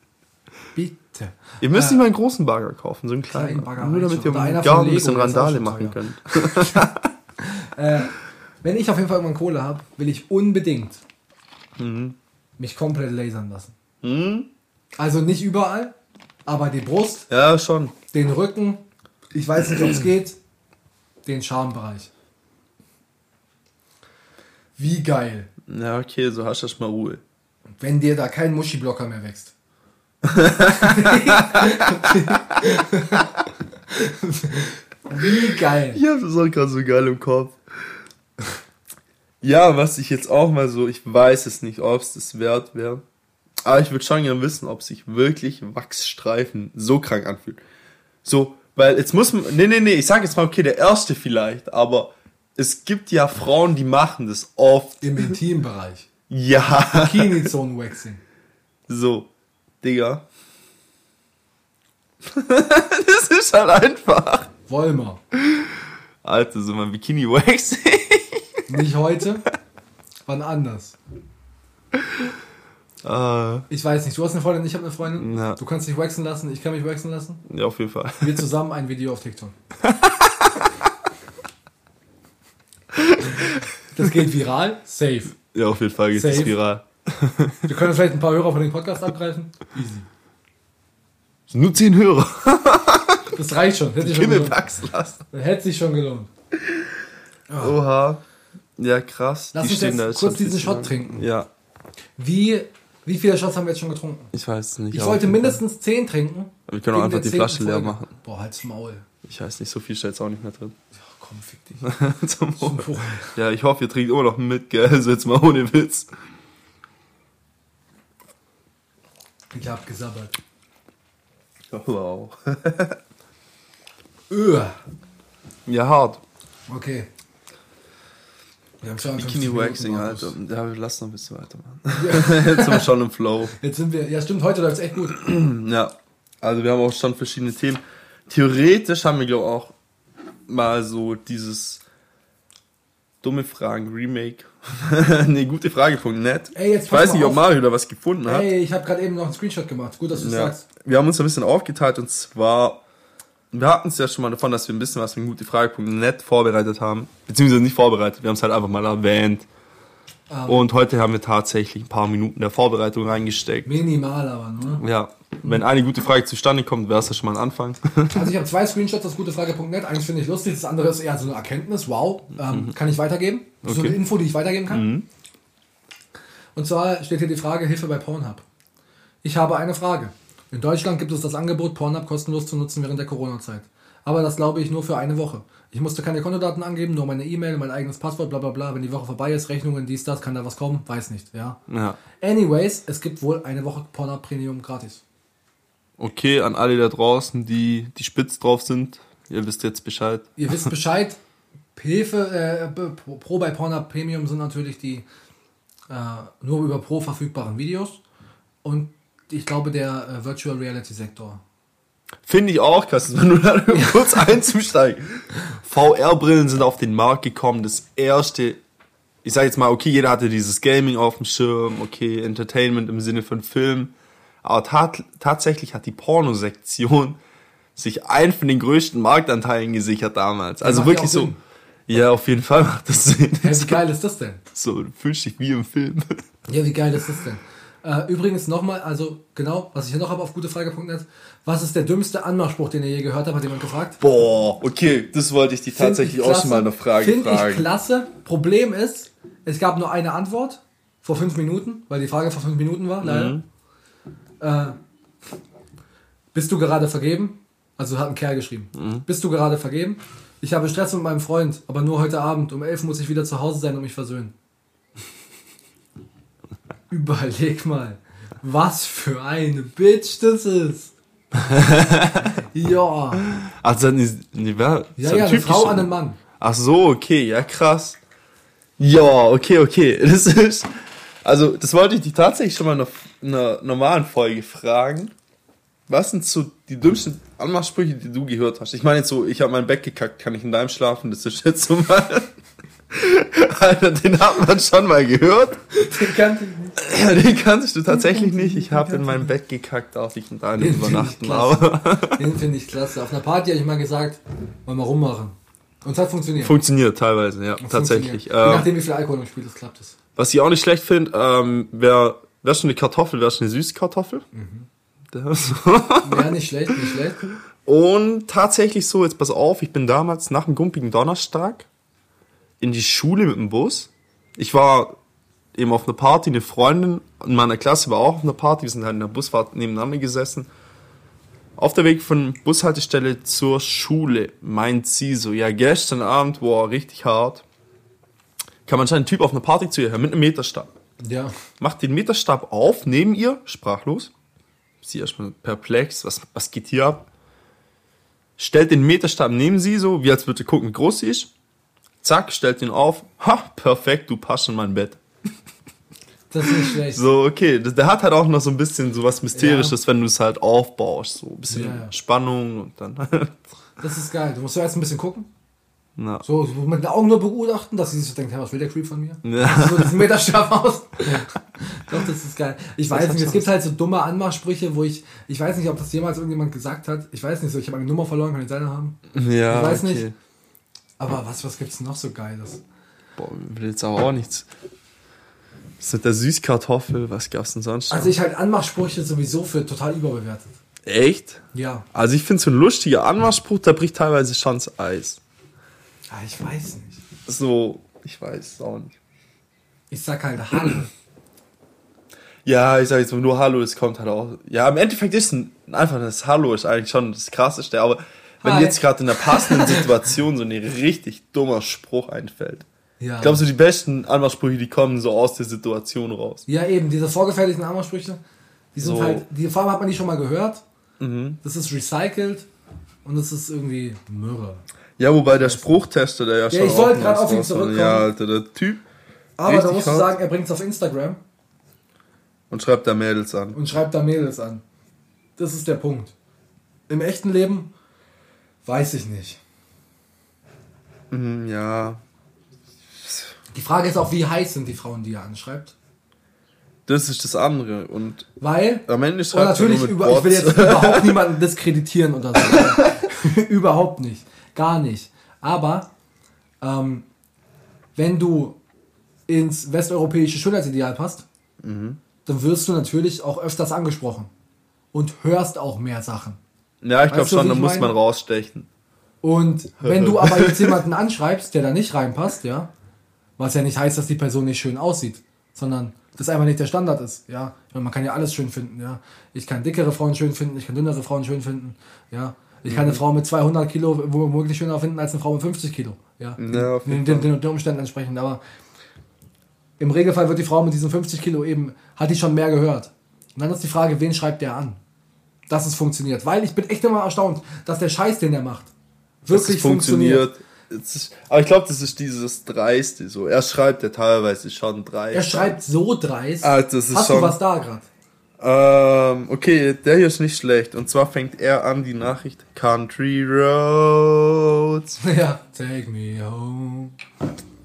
Bitte. Ihr müsst Äh, nicht mal einen großen Bagger kaufen, so einen kleinen. kleinen Bagger nur damit ihr von Garten ein bisschen Randale machen könnt. Äh, wenn ich auf jeden Fall irgendwann Kohle habe, will ich unbedingt Mhm. mich komplett lasern lassen. Hm? Also nicht überall, aber die Brust, Ja, schon. den Rücken, ich weiß nicht, ob es geht, den Schambereich. Wie geil, Ja, okay, so hast du erst mal Ruhe. wenn dir da kein Muschiblocker mehr wächst. Wie geil. Ich hab das auch gerade so geil im Kopf. Ja, was ich jetzt auch mal so, ich weiß es nicht, ob es das wert wäre. Aber ich würde schon gerne wissen, ob sich wirklich Wachsstreifen so krank anfühlen. So, weil jetzt muss man, nee, nee, nee, ich sag jetzt mal, okay, der erste vielleicht, aber es gibt ja Frauen, die machen das oft. Im Intimbereich. Ja, Bikini-Zone-Waxing. so, Digga. das ist halt einfach. Wollen wir. Alter, so mein Bikini-Waxing. Nicht heute, wann anders. Ah, Ich weiß nicht, du hast eine Freundin, ich habe eine Freundin. Ja. Du kannst dich waxen lassen, ich kann mich waxen lassen. ja, auf jeden Fall. Wir zusammen ein Video auf TikTok. Das geht viral, safe. Ja, auf jeden Fall geht es viral. Wir können vielleicht ein paar Hörer von dem Podcast abgreifen. Easy. Nur 10 Hörer. Das reicht schon. Hätte sich schon gelohnt. Hätte sich schon gelohnt. Oha. Ja, krass. Lass uns stehen jetzt kurz diesen Shot zu trinken. lang. Ja, Wie, wie viele Shots haben wir jetzt schon getrunken? ich weiß es nicht. Ich aber wollte mindestens 10 trinken. Wir können auch einfach die Flasche zehnten leer Folge. machen. Boah, halt's Maul. Ich weiß nicht, so viel steht jetzt auch nicht mehr drin. Ja, komm, fick dich. Zum Wohl. ja, ich hoffe, ihr trinkt immer noch mit, gell? Also jetzt mal ohne Witz. Ich hab gesabbert. Wow. Öh. Ja, hart. Okay. Wir haben schon Bikini 50 Waxing, Alter. Ja, wir lassen noch ein bisschen weitermachen. jetzt sind wir schon im Flow. Jetzt sind wir, ja stimmt, heute läuft's echt gut. Ja, also wir haben auch schon verschiedene Themen. Theoretisch haben wir, glaube ich, auch mal so dieses dumme Fragen Remake. nee, gute Frage.net. Ey, jetzt ich weiß nicht, ob auf. Mario da was gefunden hat. Ey, ich habe gerade eben noch einen Screenshot gemacht. Gut, dass du ja. sagst. Wir haben uns ein bisschen aufgeteilt und zwar, wir hatten es ja schon mal davon, dass wir ein bisschen was mit gute Frage.net vorbereitet haben. Beziehungsweise nicht vorbereitet, wir haben es halt einfach mal erwähnt. Ähm, Und heute haben wir tatsächlich ein paar Minuten der Vorbereitung reingesteckt. Minimal aber, ne? Ja, wenn eine gute Frage zustande kommt, wäre es ja schon mal ein Anfang. Also ich habe zwei Screenshots aus gutefrage.net. Eins finde ich lustig, das andere ist eher so eine Erkenntnis. Wow, ähm, kann ich weitergeben. So Okay. eine Info, die ich weitergeben kann. Und zwar steht hier die Frage Hilfe bei Pornhub. Ich habe eine Frage. In Deutschland gibt es das Angebot, Pornhub kostenlos zu nutzen während der Corona-Zeit. Aber das glaube ich nur für eine Woche. Ich musste keine Kontodaten angeben, nur meine E-Mail, mein eigenes Passwort, bla bla bla. Wenn die Woche vorbei ist, Rechnungen, dies, das, kann da was kommen? Weiß nicht, ja. Ja. Anyways, es gibt wohl eine Woche Pornhub Premium gratis. Okay, an alle da draußen, die, die spitz drauf sind, ihr wisst jetzt Bescheid. Ihr wisst Bescheid. Hilfe, äh, Pro bei Pornhub Premium sind natürlich die äh, nur über Pro verfügbaren Videos. Und ich glaube, der äh, Virtual Reality Sektor. Finde ich auch, krass, wenn du da kurz einzusteigen. VR-Brillen sind auf den Markt gekommen. Das erste, ich sage jetzt mal, okay, jeder hatte dieses Gaming auf dem Schirm, okay, Entertainment im Sinne von Film. Aber tat, tatsächlich hat die Pornosektion sich einen von den größten Marktanteilen gesichert damals. Also wirklich so. Sinn. Ja, auf jeden Fall macht das Sinn. Ja, wie geil ist das denn? So, du fühlst dich wie im Film. Ja, wie geil ist das denn? Äh, übrigens nochmal, also genau, was ich hier noch habe auf gutefrage.net. Was ist der dümmste Anmachspruch, den ihr je gehört habt? Hat jemand gefragt? Boah, okay, das wollte ich dich Find tatsächlich ich auch schon mal eine Frage Find fragen. ich klasse. Problem ist, es gab nur eine Antwort vor fünf Minuten, weil die Frage vor fünf Minuten war, leider. Mhm. Äh, bist du gerade vergeben? Also hat ein Kerl geschrieben. Mhm. Bist du gerade vergeben? Ich habe Stress mit meinem Freund, aber nur heute Abend. Um elf muss ich wieder zu Hause sein und mich versöhnen. Überleg mal, was für eine Bitch das ist. ja. Also, die, die war, Ja, so ja, eine Frau an einen Mann. Ach so, okay, ja, krass. Ja, okay, okay. Das ist, also, das wollte ich dich tatsächlich schon mal in einer, einer normalen Folge fragen. Was sind so die dümmsten Anmachsprüche, die du gehört hast? Ich meine jetzt so, ich habe mein Bett gekackt, kann ich in deinem schlafen? Das ist jetzt so mal... Alter, den hat man schon mal gehört. Den kannte ich nicht. Den kannst du tatsächlich nicht. Ich habe in kannte mein Bett gekackt, darf ich in deinem Den übernachten. Aber Den finde ich klasse. Auf einer Party habe ich mal gesagt, wollen wir rummachen. Und es hat funktioniert. funktioniert teilweise, ja, tatsächlich. Funktioniert. Je Ähm, nachdem, wie viel Alkohol im Spiel ist, klappt es. Was ich auch nicht schlecht finde, ähm, wäre wär schon eine Kartoffel, wäre schon eine süße Kartoffel. Das- Ja, nicht schlecht, nicht schlecht. Und tatsächlich so, jetzt pass auf, ich bin damals nach dem gumpigen Donnerstag in die Schule mit dem Bus. Ich war eben auf einer Party, eine Freundin in meiner Klasse war auch auf einer Party, wir sind halt in der Busfahrt nebeneinander gesessen. Auf der Weg von Bushaltestelle zur Schule meint sie so, ja gestern Abend, boah, richtig hart, kam anscheinend ein Typ auf einer Party zu ihr her mit einem Meterstab. Ja. Macht den Meterstab auf, neben ihr, sprachlos. Sie erstmal perplex, was, was geht hier ab? Stellt den Meterstab neben sie, so, wie als würde gucken, wie groß sie ist. Zack, stellt den auf. Ha, perfekt, du passt in mein Bett. Das ist nicht schlecht. So, okay, das- der hat halt auch noch so ein bisschen so was Mysterisches, wenn du es halt aufbaust. So ein bisschen Ja, ja. Spannung und dann. Das ist geil. Du musst zuerst ein bisschen gucken. Na. So, so mit den Augen nur begutachten, dass sie sich so denkt, hey, was will der Creep von mir? Ja. So diesen Meterstab aus. Doch, das ist geil. Ich weiß hat nicht, es gibt halt so dumme Anmachsprüche, wo ich, ich weiß nicht, ob das jemals irgendjemand gesagt hat. Ich weiß nicht so, ich habe meine Nummer verloren, kann ich seine haben. ja, Ich weiß nicht. Aber was, was gibt's noch so Geiles? Boah, will jetzt aber auch nichts. Das mit der Süßkartoffel, was gab's denn sonst? Also ich halt Anmachsprüche sowieso für total überbewertet. Echt? Ja. Also ich finde so ein lustiger Anmachspruch, der bricht teilweise schon das Eis. Ah, ich weiß nicht. So, ich weiß es auch nicht. Ich sag halt Hallo. Ja, ich sag jetzt nur Hallo, es kommt halt auch. Ja, im Endeffekt ist ein, einfach das Hallo ist eigentlich schon das krasseste, aber wenn Hi. jetzt gerade in der passenden Situation so ein richtig dummer Spruch einfällt. Ja. Ich glaube, so die besten Anmachsprüche, die kommen so aus der Situation raus. Ja, eben, diese vorgefertigten Anmachsprüche, die sind So. Mhm. halt, die vor allem hat man die schon mal gehört. Das ist recycelt und das ist irgendwie Mürre. Ja, wobei der Spruchtester, der ja schon. ich wollte was auf ihn zurückkommen. Ja, Alter, der Typ. Aber da musst du sagen, er bringt es auf Instagram Und schreibt da Mädels an. und schreibt da Mädels an. Das ist der Punkt. Im echten Leben weiß ich nicht. Mhm, ja. Die Frage ist auch, wie heiß sind die Frauen, die er anschreibt? Das ist das andere. Und Weil, am Ende schreibt natürlich, über, ich will Bots. jetzt überhaupt niemanden diskreditieren oder so. überhaupt nicht. Gar nicht. Aber, ähm, wenn du ins westeuropäische Schönheitsideal passt, Mhm. dann wirst du natürlich auch öfters angesprochen. Und hörst auch mehr Sachen. Ja, ich glaube schon, da muss man rausstechen. Und wenn du aber jetzt jemanden anschreibst, der da nicht reinpasst, ja, was ja nicht heißt, dass die Person nicht schön aussieht, sondern das einfach nicht der Standard ist, ja. Meine, Man kann ja alles schön finden, ja. Ich kann dickere Frauen schön finden, ich kann dünnere Frauen schön finden, ja. Ich kann eine Frau mit 200 Kilo womöglich schöner finden als eine Frau mit 50 Kilo, ja. Ja, jeden den, den, den Umständen entsprechend, aber im Regelfall wird die Frau mit diesen 50 Kilo eben, hat die schon mehr gehört. Und dann ist die Frage, wen schreibt der an? Dass es funktioniert. Weil ich bin echt immer erstaunt, dass der Scheiß, den er macht, wirklich funktioniert. Ist, aber ich glaube, das ist dieses Dreiste. So, er schreibt ja teilweise schon dreist. Er schreibt so dreist. Ah, das ist Hast schon- du was da gerade? Ähm, okay, der hier ist nicht schlecht. Und zwar fängt er an die Nachricht Country Roads. Ja. Take me home.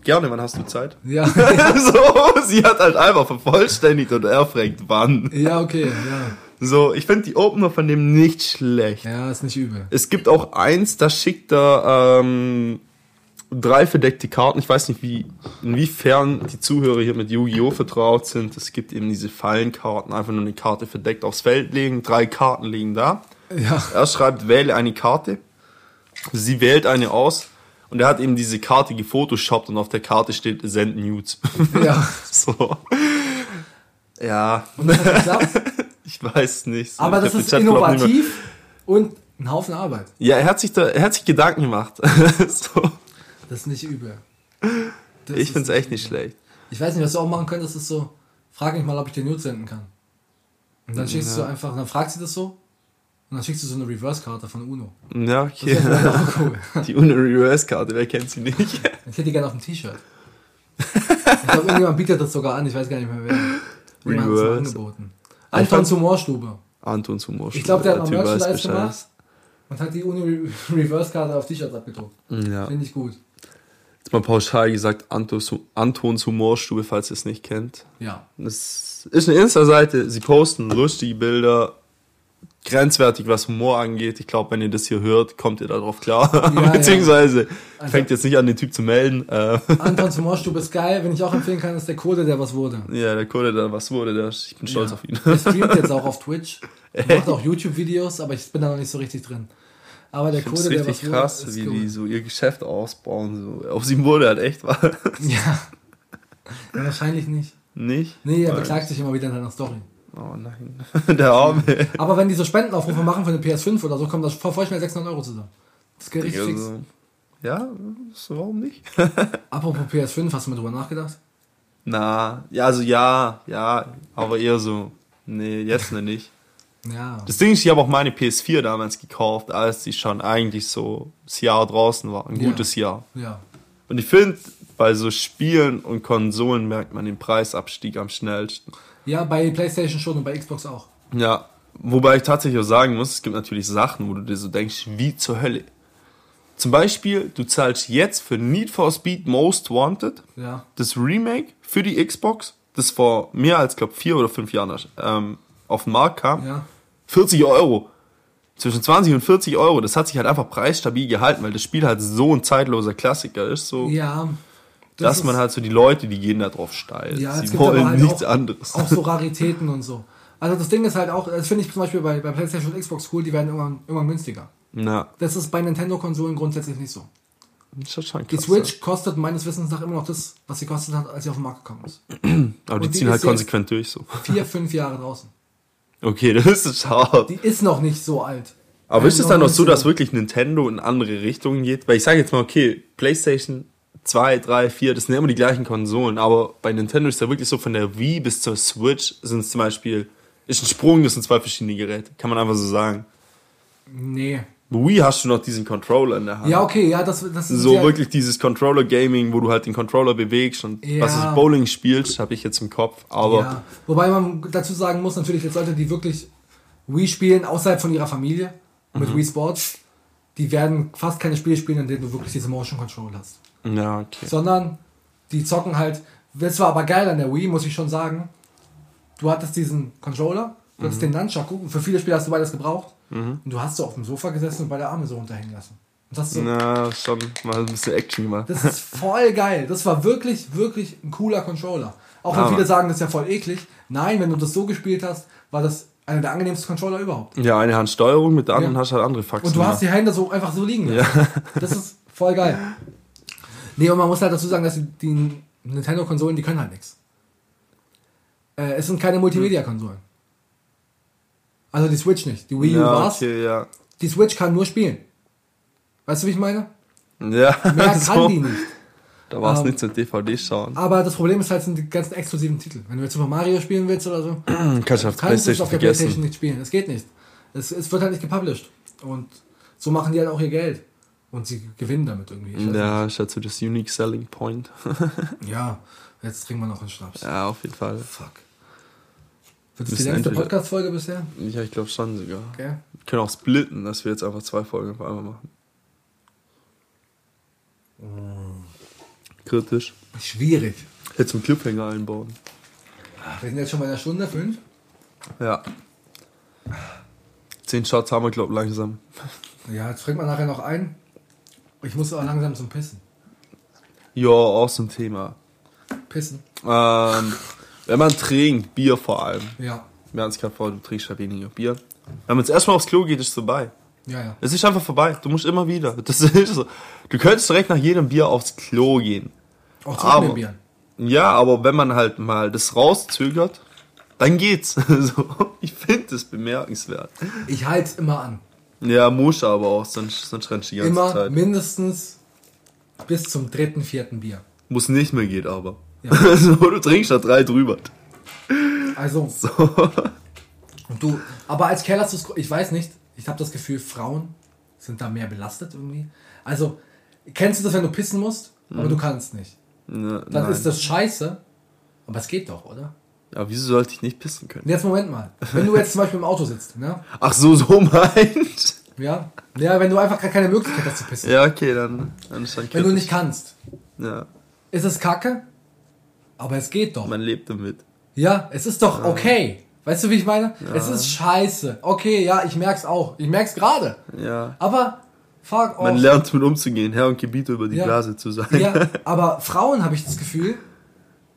Gerne, wann hast du Zeit? Ja. so, sie hat halt einfach vervollständigt und er fragt wann. ja, okay. Ja. So, ich finde die Opener von dem nicht schlecht. Ja, ist nicht übel. Es gibt auch eins, da schickt er ähm, drei verdeckte Karten. Ich weiß nicht, wie, inwiefern die Zuhörer hier mit Yu-Gi-Oh! vertraut sind. Es gibt eben diese Fallenkarten, einfach nur eine Karte verdeckt aufs Feld legen. Drei Karten liegen da. Ja. Er schreibt, wähle eine Karte. Sie wählt eine aus. Und er hat eben diese Karte gefotoshoppt und auf der Karte steht Send Nudes. Ja. so. Ja, Und das hat geklappt. ich weiß nicht. So, Aber ich das ist innovativ und ein Haufen Arbeit. Ja, er hat sich da, er hat sich Gedanken gemacht. so. Das ist nicht übel. Das Ich find's echt nicht schlecht. Ich weiß nicht, was du auch machen könntest, ist so frag mich mal, ob ich dir Nudes senden kann. Und dann schickst du einfach, dann fragt sie das so. Und dann schickst du so eine Reverse-Karte von UNO. Ja, Das okay. auch cool. Die Uno Reverse-Karte, wer kennt sie nicht? Ich hätte die gerne auf dem T-Shirt. Ich glaube, irgendjemand bietet das sogar an, ich weiß gar nicht mehr wer. Jemand hat es angeboten. Antons Humorstube. Antons Humor. Ich glaube, der hat mal Merchandise gemacht und hat die UNO Re- Reverse-Karte auf T-Shirts abgedruckt. Ja. Finde ich gut. Jetzt mal pauschal gesagt, Antos, Antons Humorstube, falls ihr es nicht kennt. Ja. Das ist eine Insta-Seite, sie posten lustige Bilder, grenzwertig, was Humor angeht. Ich glaube, wenn ihr das hier hört, kommt ihr darauf klar. Ja, Beziehungsweise Also- fängt jetzt nicht an, den Typ zu melden. Äh, Antons Humorstube ist geil. Wenn ich auch empfehlen kann, ist der Code, der was wurde. ja, der Code, der was wurde, der, ich bin stolz Ja. auf ihn. Er streamt jetzt auch auf Twitch. Er macht auch YouTube-Videos, aber ich bin da noch nicht so richtig drin. Aber der Code, der was richtig wurde, krass, ist wie cool. die so ihr Geschäft ausbauen. So. Auf ihm wurde halt echt was. Ja. ja. Wahrscheinlich nicht. Nicht? Nee, er beklagt sich immer wieder in seiner Story. Oh nein. Der Arme. Aber wenn die so Spendenaufrufe machen für eine PS5 oder so, kommt das voll schnell 600 Euro zusammen. Das geht richtig fix. Also, ja, warum nicht? Apropos PS5, hast du mal drüber nachgedacht? Na, ja, also ja, ja, aber eher so, nee, jetzt noch nicht. Ja. Das Ding ist, ich habe auch meine PS4 damals gekauft, als die schon eigentlich so das Jahr draußen war. Ein Ja. gutes Jahr. Ja. Und ich finde, bei so Spielen und Konsolen merkt man den Preisabstieg am schnellsten. Ja, bei PlayStation schon und bei Xbox auch. Ja, wobei ich tatsächlich auch sagen muss, es gibt natürlich Sachen, wo du dir so denkst, wie zur Hölle. Zum Beispiel, du zahlst jetzt für Need for Speed Most Wanted Ja. das Remake für die Xbox, das vor mehr als, glaube vier oder fünf Jahren ähm, auf den Markt kam, Ja. 40 Euro. Zwischen 20 und 40 Euro. Das hat sich halt einfach preisstabil gehalten, weil das Spiel halt so ein zeitloser Klassiker ist, so, Ja. Dass ist- man halt so die Leute, die gehen da drauf steil. Ja, Sie wollen halt nichts auch, anderes. Auch so Raritäten und so. Also das Ding ist halt auch, das finde ich zum Beispiel bei, bei PlayStation und Xbox cool, die werden irgendwann, irgendwann günstiger. Na, Das ist bei Nintendo-Konsolen grundsätzlich nicht so. das schon Die krass. Switch kostet meines Wissens nach immer noch das, was sie kostet hat, als sie auf den Markt gekommen ist. Aber die die ziehen halt konsequent durch so. Vier, fünf Jahre draußen. Okay, das ist hart. Die ist noch nicht so alt. Aber ist es dann noch so, 99. dass wirklich Nintendo in andere Richtungen geht? Weil ich sage jetzt mal, okay, PlayStation 2, 3, 4, das sind ja immer die gleichen Konsolen, aber bei Nintendo ist ja wirklich so, von der Wii bis zur Switch sind es zum Beispiel, ist ein Sprung, das sind zwei verschiedene Geräte. Kann man einfach so sagen. Nee. Bei Wii hast du noch diesen Controller in der Hand. Ja, okay, ja, das, das ist So ja, wirklich dieses Controller-Gaming, wo du halt den Controller bewegst und Ja. was ist Bowling spielst, habe ich jetzt im Kopf. Aber Ja. Wobei man dazu sagen muss, natürlich jetzt Leute, die wirklich Wii spielen, außerhalb von ihrer Familie, mit Mhm. Wii Sports, die werden fast keine Spiele spielen, in denen du wirklich diese Motion Control hast. Ja, okay. Sondern die zocken halt, das war aber geil an der Wii, muss ich schon sagen. Du hattest diesen Controller, du hattest Mhm. den Nunchaku, für viele Spiele hast du beides gebraucht. Und du hast so auf dem Sofa gesessen und beide Arme so runterhängen lassen. Und das, ist so, Na, schon mal ein bisschen Action gemacht. das ist voll geil. Das war wirklich, wirklich ein cooler Controller. Auch wenn Aber- viele sagen, das ist ja voll eklig. Nein, wenn du das so gespielt hast, war das einer der angenehmsten Controller überhaupt. Ja, eine Hand Steuerung, mit der anderen Ja. hast du halt andere Faxen. Und du hast die Hände so einfach so liegen lassen. Das ist voll geil. Nee, und man muss halt dazu sagen, dass die, die Nintendo-Konsolen, die können halt nichts. Äh, es sind keine Multimedia-Konsolen. Also die Switch nicht. Die Wii U ja, war's. okay, ja. Die Switch kann nur spielen. Weißt du, wie ich meine? Ja, Mehr so. kann die nicht. Da war es Ähm, nicht zum DVD schauen. Aber das Problem ist halt, sind die ganzen exklusiven Titel. Wenn du jetzt Super Mario spielen willst oder so, Kannst du auf kannst es auf der vergessen. Playstation nicht spielen. Es geht nicht. Es, es wird halt nicht gepublished. Und so machen die halt auch ihr Geld. Und sie gewinnen damit irgendwie. Ich Ja, ist so das Unique Selling Point. ja, jetzt trinken wir noch einen Schnaps. ja, auf jeden Fall. Fuck. Wird das die längste Podcast-Folge bisher? Ja, ich glaube schon sogar. Okay. Wir können auch splitten, dass wir jetzt einfach zwei Folgen auf einmal machen. Kritisch. Schwierig. Jetzt zum Cliffhanger einbauen. Wir sind jetzt schon bei einer Stunde, fünf. Ja. Zehn Shots haben wir, glaube ich, langsam. Ja, jetzt trinkt man nachher noch ein. Ich muss aber langsam zum Pissen. Ja, auch so ein Thema. Pissen? Ähm, wenn man trinkt, Bier vor allem. Ja. Wir hatten es gerade vor, du trinkst ja weniger Bier. Wenn man jetzt erstmal aufs Klo geht, ist es vorbei. Ja, ja. Es ist einfach vorbei. Du musst immer wieder. Das ist so. Du könntest direkt nach jedem Bier aufs Klo gehen. Auch zu Aber- Bieren. Ja, aber wenn man halt mal das rauszögert, dann geht's. so, ich finde das bemerkenswert. Ich halte es immer an. Ja, muss aber auch, sonst, sonst rennst du die ganze Immer Zeit. mindestens bis zum dritten, vierten Bier. Muss nicht mehr geht aber. Ja. so, du trinkst da drei drüber. Also, So. und du, aber als Kerl hast du es, ich weiß nicht, ich habe das Gefühl, Frauen sind da mehr belastet irgendwie. Also, kennst du das, wenn du pissen musst, aber du kannst nicht? Ne, Dann nein. ist das scheiße, aber es geht doch, oder? Aber wieso sollte ich nicht pissen können? Jetzt Moment mal. Wenn du jetzt zum Beispiel im Auto sitzt, ne? Ach so, so meint. Ja. Ja, wenn du einfach gar keine Möglichkeit hast zu pissen. Ja, okay, dann, dann ist dann Wenn du nicht kannst, Ja, ist es kacke, aber es geht doch. man lebt damit. Ja, es ist doch okay. Weißt du, wie ich meine? Es ist scheiße. Okay, ja, ich merk's auch. Ich merk's gerade. Ja. Aber fuck Man off. lernt mit umzugehen, Herr und Gebieter über die Ja. Blase zu sein. Ja, aber Frauen habe ich das Gefühl,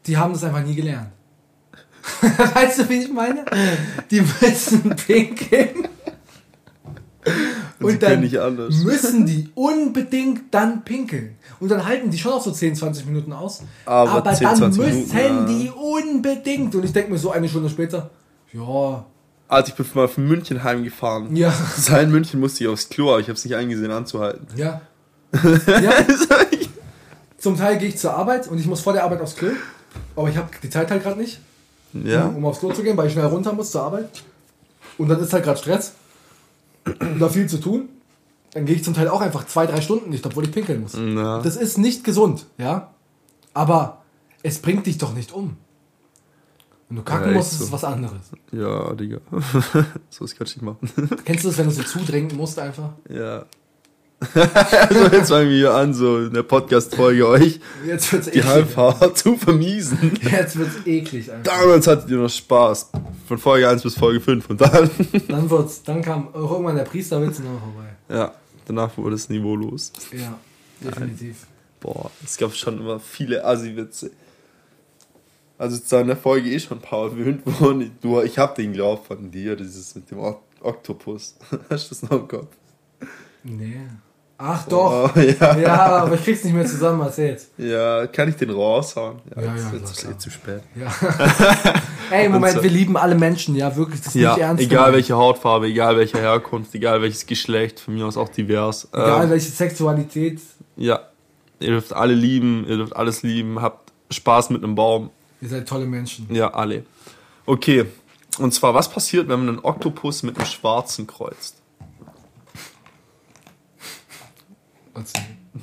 die haben das einfach nie gelernt. weißt du, wie ich meine? Die müssen pinkeln. Und nicht anders. müssen die unbedingt dann pinkeln. Und dann halten die schon auch so 10, 20 Minuten aus. Aber 10, dann 20 müssen Minuten, ja. die unbedingt. Und ich denke mir so eine Stunde später, ja, Also ich bin mal von München heimgefahren. ja, Sein München musste ich aufs Klo, aber ich habe es nicht eingesehen anzuhalten. ja. ja. Zum Teil gehe ich zur Arbeit und ich muss vor der Arbeit aufs Klo. Aber ich habe die Zeit halt gerade nicht. Ja. um aufs Klo zu gehen, weil ich schnell runter muss zur Arbeit. Und dann ist halt gerade Stress. Und da viel zu tun. Dann gehe ich zum Teil auch einfach zwei, drei Stunden nicht, obwohl ich pinkeln muss. Na. Das ist nicht gesund, ja. Aber es bringt dich doch nicht um. Wenn du kacken Ja, musst, ist es so. was anderes. Ja, Digga. so was kann ich nicht machen. Kennst du das, wenn du so zudrängen musst einfach? ja. also jetzt fangen wir hier an, so in der Podcast-Folge euch Jetzt wird's die eklig. Heimfahrt zu vermiesen. Jetzt wird's eklig einfach. Damals hattet ihr noch Spaß. Von Folge 1 bis Folge 5 und dann. Dann wird's, dann kam auch irgendwann der Priesterwitz noch vorbei. ja, danach wurde das Niveau los. Ja, definitiv. Boah, es gab schon immer viele Assi-Witze. Also jetzt in der Folge eh schon ein paar erwähnt worden. Du, ich hab den glaubt von dir, dieses mit dem Ok- Oktopus. Hast du das noch im Kopf? Nee. Ach doch. Oh, ja. Ja, aber ich krieg's nicht mehr zusammen, erzählt. ja, kann ich den raushauen? Ja, Ja, jetzt, ja, jetzt ist eh zu spät. Ja. Ey, Moment, so- wir lieben alle Menschen, ja, wirklich, das ist Ja, nicht ernst. egal gemeint. welche Hautfarbe, egal welche Herkunft, egal welches Geschlecht, von mir aus auch divers. Egal Ähm, welche Sexualität, ja, ihr dürft alle lieben, ihr dürft alles lieben, habt Spaß mit einem Baum. ihr seid tolle Menschen. Ja, alle. Okay, und zwar, was passiert, wenn man einen Oktopus mit einem Schwarzen kreuzt?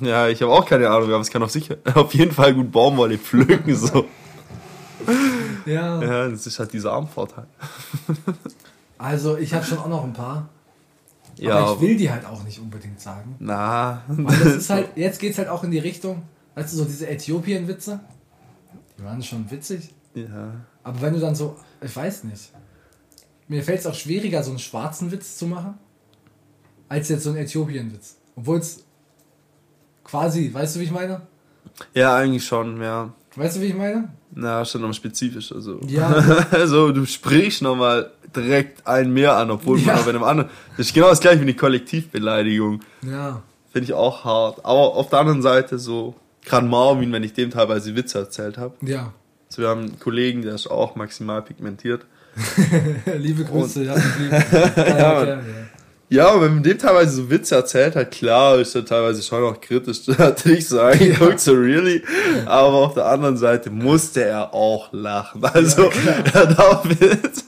Ja, ich habe auch keine Ahnung, aber es kann auf, sicher, auf jeden Fall gut Baumwolle pflücken. So. Ja. Ja, das ist halt dieser Armvorteil. Also, ich habe schon auch noch ein paar. Ja, aber ich will die halt auch nicht unbedingt sagen. na. Weil das ist halt, jetzt geht's halt auch in die Richtung, weißt du, so diese Äthiopien-Witze, die waren schon witzig. Ja. Aber wenn du dann so, ich weiß nicht, mir fällt es auch schwieriger, so einen schwarzen Witz zu machen, als jetzt so einen Äthiopien-Witz. Obwohl es quasi, weißt du, wie ich meine? ja, eigentlich schon, ja. Weißt du, wie ich meine? Na, schon noch spezifisch. Also, Ja. also du sprichst nochmal direkt einen mehr an, obwohl Ja. man bei einem anderen. Das ist genau das gleiche wie eine Kollektivbeleidigung. Ja. Finde ich auch hart. Aber auf der anderen Seite so, gerade Marvin, wenn ich dem teilweise Witze erzählt habe. Ja. So, wir haben einen Kollegen, der ist auch maximal pigmentiert. Liebe Grüße, ja, ich liebe. ja, ja, ja. Ja, und wenn man dem teilweise so Witze erzählt hat, klar, ist er teilweise schon auch kritisch. Hat er nicht so really. Aber auf der anderen Seite musste er auch lachen. Also, er darf mit.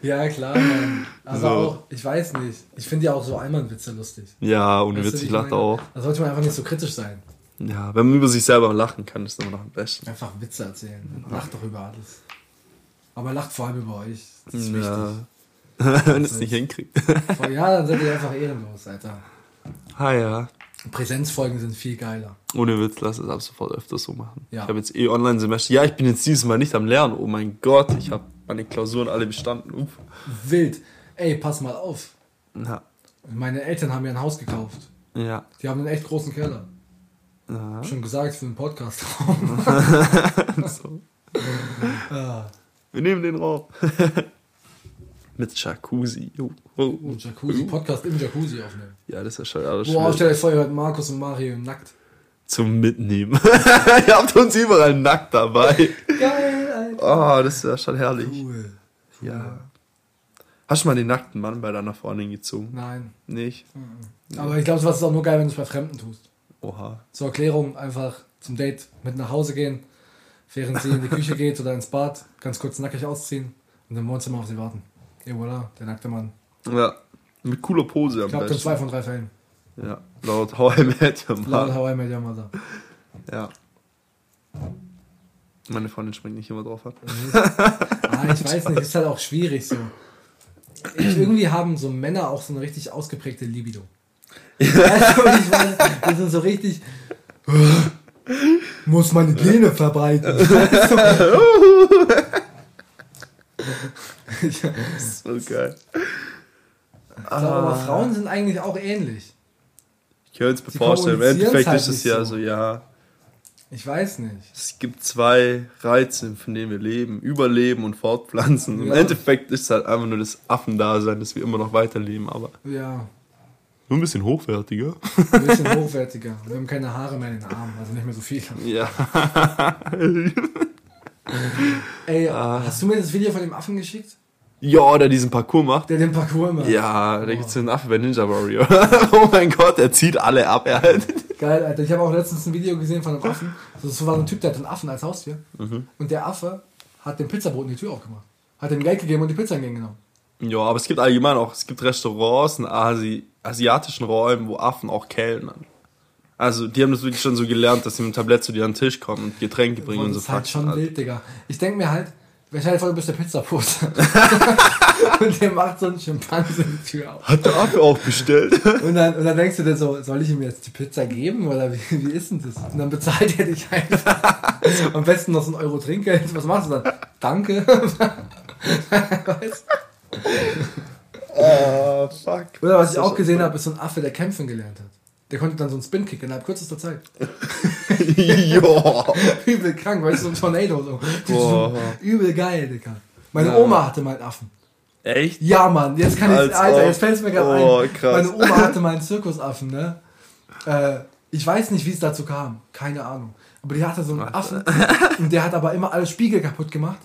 Ja, klar, Mann. Aber So. auch, ich weiß nicht. Ich finde ja auch so Allmann-Witze lustig. Ja, ohne Weißt du, Witz, wie ich lachte meine? auch. Da sollte man einfach nicht so kritisch sein. Ja, wenn man über sich selber lachen kann, ist immer noch am besten. Einfach Witze erzählen. Lacht doch über alles. Aber lacht vor allem über euch. Das ist Ja. wichtig. wenn es nicht hinkriegt. Ja, dann seid ihr einfach ehrenlos, Alter. Ah ja. Präsenzfolgen sind viel geiler. Ohne Witz, lass es ab sofort öfter so machen. Ja. Ich habe jetzt eh Online-Semester. Ja, ich bin jetzt dieses Mal nicht am Lernen. Oh mein Gott, ich habe meine Klausuren alle bestanden. Uff. Wild. Ey, pass mal auf. Ja. Meine Eltern haben mir ein Haus gekauft. Ja. Die haben einen echt großen Keller. ja. Schon gesagt für einen Podcast. so. ah, Wir nehmen den Raum. Mit Jacuzzi. Oh, oh. und Jacuzzi, Podcast im Jacuzzi aufnehmen. Ja, das ist ja schon alles Boah, schön. stell dir vor, ihr hört Markus und Mario nackt. Zum Mitnehmen. Ihr habt uns überall nackt dabei. Geil, Alter. Oh, das ist ja schon herrlich. Cool. Ja. Hast du mal den nackten Mann bei deiner Freundin gezogen? Nein. Nicht? Aber ich glaube, sowas ist auch nur geil, wenn du es bei Fremden tust. Oha. Zur Erklärung einfach zum Date mit nach Hause gehen, während sie in die Küche geht oder ins Bad, ganz kurz nackig ausziehen, Und im Wohnzimmer auf sie warten. Et voilà, der nackte Mann. Ja. Mit cooler Pose am Ich glaube, in zwei von drei Fällen. Ja. Laut How I Met Your Laut Mother. How I Met Your Mother. Ja. Meine Freundin springt nicht immer drauf an. Ah, ich weiß nicht, ist halt auch schwierig so. Ich, irgendwie haben so Männer auch so eine richtig ausgeprägte Libido. Weißt du, ich meine? Die sind so richtig. Muss meine Gene verbreiten. Weißt du? So geil. Glaube, aber Frauen sind eigentlich auch ähnlich. Ich könnte es mir vorstellen. Im Endeffekt halt ist es ja so. so, ja. Ich weiß nicht. Es gibt zwei Reize, von denen wir leben. Überleben und Fortpflanzen. Im Ja. Endeffekt ist es halt einfach nur das Affendasein, dass wir immer noch weiterleben, aber Ja, nur ein bisschen hochwertiger. ein bisschen hochwertiger. Wir haben keine Haare mehr in den Armen, also nicht mehr so viel. Ja. Ey, Ah. hast du mir das Video von dem Affen geschickt? Ja, der diesen Parcours macht. Der den Parcours macht. Ja, da gibt's so einen Affe bei Ninja Warrior. oh mein Gott, er zieht alle ab. Er halt. Geil, Alter. Ich habe auch letztens ein Video gesehen von einem Affen. Das war ein Typ, der hat einen Affen als Haustier. Mhm. Und der Affe hat dem Pizzaboten die Tür aufgemacht. Hat ihm Geld gegeben und die Pizza entgegengenommen. Ja, aber es gibt allgemein auch, es gibt Restaurants in Asi asiatischen Räumen, wo Affen auch kellnern. Also, die haben das wirklich schon so gelernt, dass sie mit dem Tablett zu dir an den Tisch kommen und Getränke bringen und, Und so das ist halt schon Alter. wild, Digga. Ich denke mir halt, dir vor, du bist der Pizzabote. und der macht so einen Schimpanse die Tür auf. Hat der Affe auch bestellt? Und dann, und dann denkst du dir so, soll ich ihm jetzt die Pizza geben oder wie, wie ist denn das? Und dann bezahlt er dich einfach. Am besten noch so ein Euro Trinkgeld. Was machst du dann? Danke. weißt? Ah, fuck. Oder was ich auch gesehen habe, ist so ein Affe, der kämpfen gelernt hat. Der konnte dann so einen Spin-Kick innerhalb kürzester Zeit. ja. Übel krank, weißt du, so ein Tornado so. Boah. Übel geil, Digga. Meine Ja. Oma hatte mal einen Affen. Echt? Ja, Mann, jetzt kann ich, Als Alter, jetzt fällt es mir gerade Oh, ein. krass. Meine Oma hatte mal einen Zirkusaffen, ne? Äh, ich weiß nicht, wie es dazu kam. Keine Ahnung. Aber die hatte so einen Affen und der hat aber immer alle Spiegel kaputt gemacht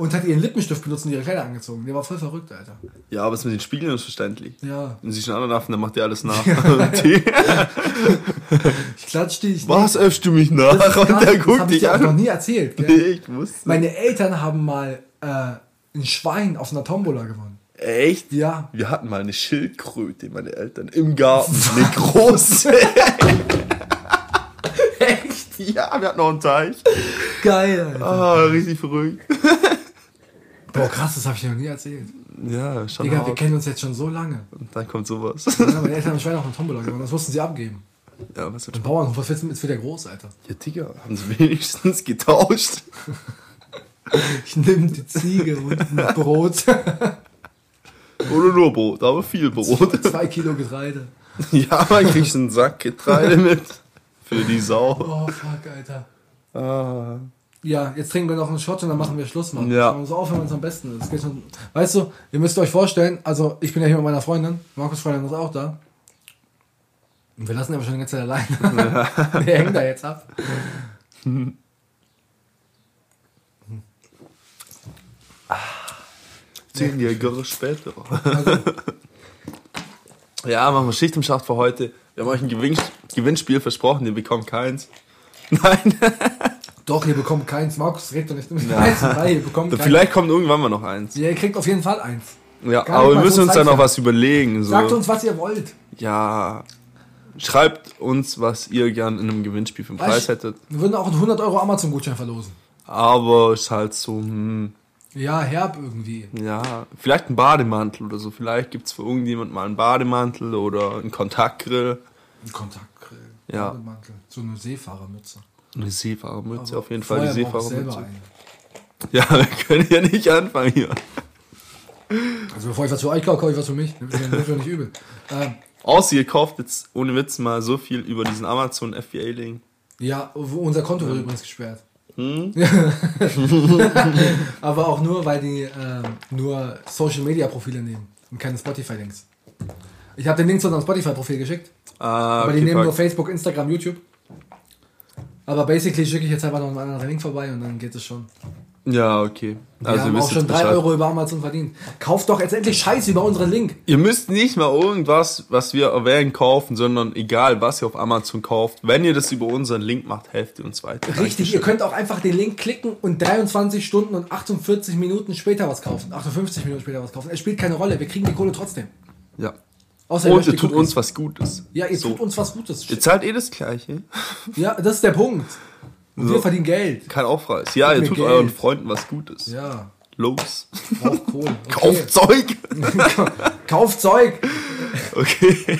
und hat ihren Lippenstift benutzt und ihre Kleider angezogen. Der war voll verrückt, Alter. Ja, aber es mit den Spiegeln ist verständlich. Ja. Wenn sich einen anderen Affen, dann macht der alles nach. Ich klatsch dich. Was öffst du mich nach? Das, Und krass, der das guckt ich dich dir auch noch an. nie erzählt. Gell? Nee, ich wusste. Meine Eltern haben mal äh, ein Schwein auf einer Tombola gewonnen. Echt? Ja. Wir hatten mal eine Schildkröte, meine Eltern, im Garten. Eine große. Echt? ja, wir hatten noch einen Teich. Geil, Alter. Ah, richtig verrückt. Boah, krass, das habe ich dir noch nie erzählt. Ja, schon Digga, wir hart. kennen uns jetzt schon so lange. Und dann kommt sowas. Ja, meine Eltern haben ein Schwein auf einer Tombola gewonnen. Das mussten sie abgeben. Ja, was Ein wird Bauernhof, was willst du, jetzt wird der groß, Alter. Ja, Digga, haben sie wenigstens getauscht. Ich nehme die Ziege und ein Brot. Oder nur Brot, aber viel Brot. Zwei Kilo Getreide. ja, man kriegt einen Sack Getreide mit. Für die Sau. Oh, fuck, Alter. Ah. Ja, jetzt trinken wir noch einen Shot und dann machen wir Schluss, Mann. Ja. So auf, wenn es am besten ist. Schon. Weißt du, ihr müsst euch vorstellen, also ich bin ja hier mit meiner Freundin, Markus Freundin ist auch da. Und wir lassen ihn aber schon die ganze Zeit allein. Der hängt da jetzt ab. Zehn Jahre später. Also, Ja, machen wir Schicht im Schacht für heute. Wir haben euch ein Gewinn Gewinnspiel versprochen, ihr bekommt keins. Nein. Doch, ihr bekommt keins. Markus redet doch nicht mit eins und drei, ihr bekommt keins. Vielleicht kommt irgendwann mal noch eins. Ja, ihr kriegt auf jeden Fall eins. Ja, Gar aber wir müssen so uns da noch was überlegen. So. Sagt uns, was ihr wollt. Ja. Schreibt uns, was ihr gern in einem Gewinnspiel für einen Preis hättet. Wir würden auch einen 100 Euro Amazon-Gutschein verlosen. Aber ist halt so, hm, Ja, herb irgendwie. ja, vielleicht ein Bademantel oder so. Vielleicht gibt's für irgendjemand mal einen Bademantel oder einen Kontaktgrill. Ein Kontaktgrill. Ja. Bademantel. So eine Seefahrermütze. Eine Seefahrermütze, auf jeden Fall die Seefahrermütze. Ja, wir können ja nicht anfangen hier. Also bevor ich was für euch kaufe, kaufe ich was für mich. Das ist ja nicht übel. Ähm, Außer ihr kauft jetzt ohne Witz mal so viel über diesen Amazon FBA-Link. ja, unser Konto wurde übrigens gesperrt. Hm? Aber auch nur, weil die ähm, nur Social Media Profile nehmen und keine Spotify Links. Ich habe den Link zu unserem Spotify Profil geschickt, Ah, aber die nehmen nur fuck. Facebook, Instagram, YouTube. Aber basically schicke ich jetzt einfach noch einen anderen Link vorbei und dann geht es schon. Ja, okay. Wir Also haben auch schon jetzt 3 Bescheid. Euro über Amazon verdient. Kauft doch jetzt endlich Scheiße über unseren Link. Ihr müsst nicht mal irgendwas, was wir erwähnen, kaufen, sondern egal, was ihr auf Amazon kauft. Wenn ihr das über unseren Link macht, helft ihr uns weiter. Richtig, ihr könnt auch einfach den Link klicken und 23 Stunden und 48 Minuten später was kaufen. 58 Minuten später was kaufen. Es spielt keine Rolle, wir kriegen die Kohle trotzdem. Ja. Außer Und ihr tut uns was Gutes. Ja, ihr so. tut uns was Gutes. Ihr zahlt eh das Gleiche. Ja, das ist der Punkt. Und wir verdienen Geld. Kein Aufpreis. Ja, ihr tut Geld. euren Freunden was Gutes. Ja, Los. braucht Kohle. Okay. Kauft Zeug. Kauft Zeug. Okay.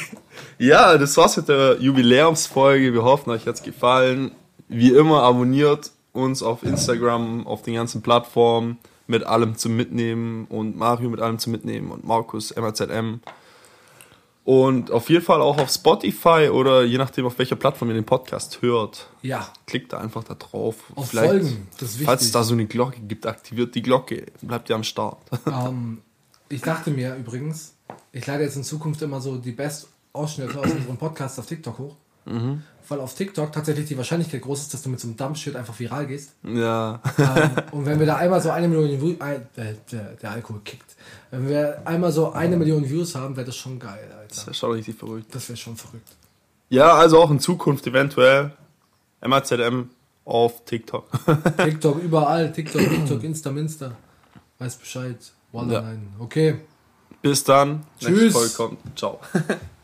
Ja, das war's mit der Jubiläumsfolge. Wir hoffen, euch hat's gefallen. Wie immer, abonniert uns auf Instagram, auf den ganzen Plattformen mit allem zum Mitnehmen und Mario mit allem zum Mitnehmen und Markus MRZM. Und auf jeden Fall auch auf Spotify oder je nachdem, auf welcher Plattform ihr den Podcast hört. Ja, Klickt da einfach da drauf. Auf Folgen, das ist Falls es wichtig. da so eine Glocke gibt, aktiviert die Glocke. Bleibt ihr am Start. ähm, ich dachte mir übrigens, ich lade jetzt in Zukunft immer so die Best-Ausschnitte aus unserem Podcast auf TikTok hoch. Weil auf TikTok tatsächlich die Wahrscheinlichkeit groß ist, dass du mit so einem Dump-Shit einfach viral gehst. ja. ähm, und wenn wir da einmal so eine Million Views, äh, der, der Alkohol kickt, wenn wir einmal so eine Million Views haben, wäre das schon geil. Das ist schon richtig verrückt. Das wäre schon verrückt. Ja, also auch in Zukunft eventuell MAZM auf TikTok. TikTok überall, TikTok, TikTok, Insta, Minsta. Weiß Bescheid. Wallah, Ja. nein. Okay. Bis dann. Tschüss. Nächste Folge kommt. Ciao.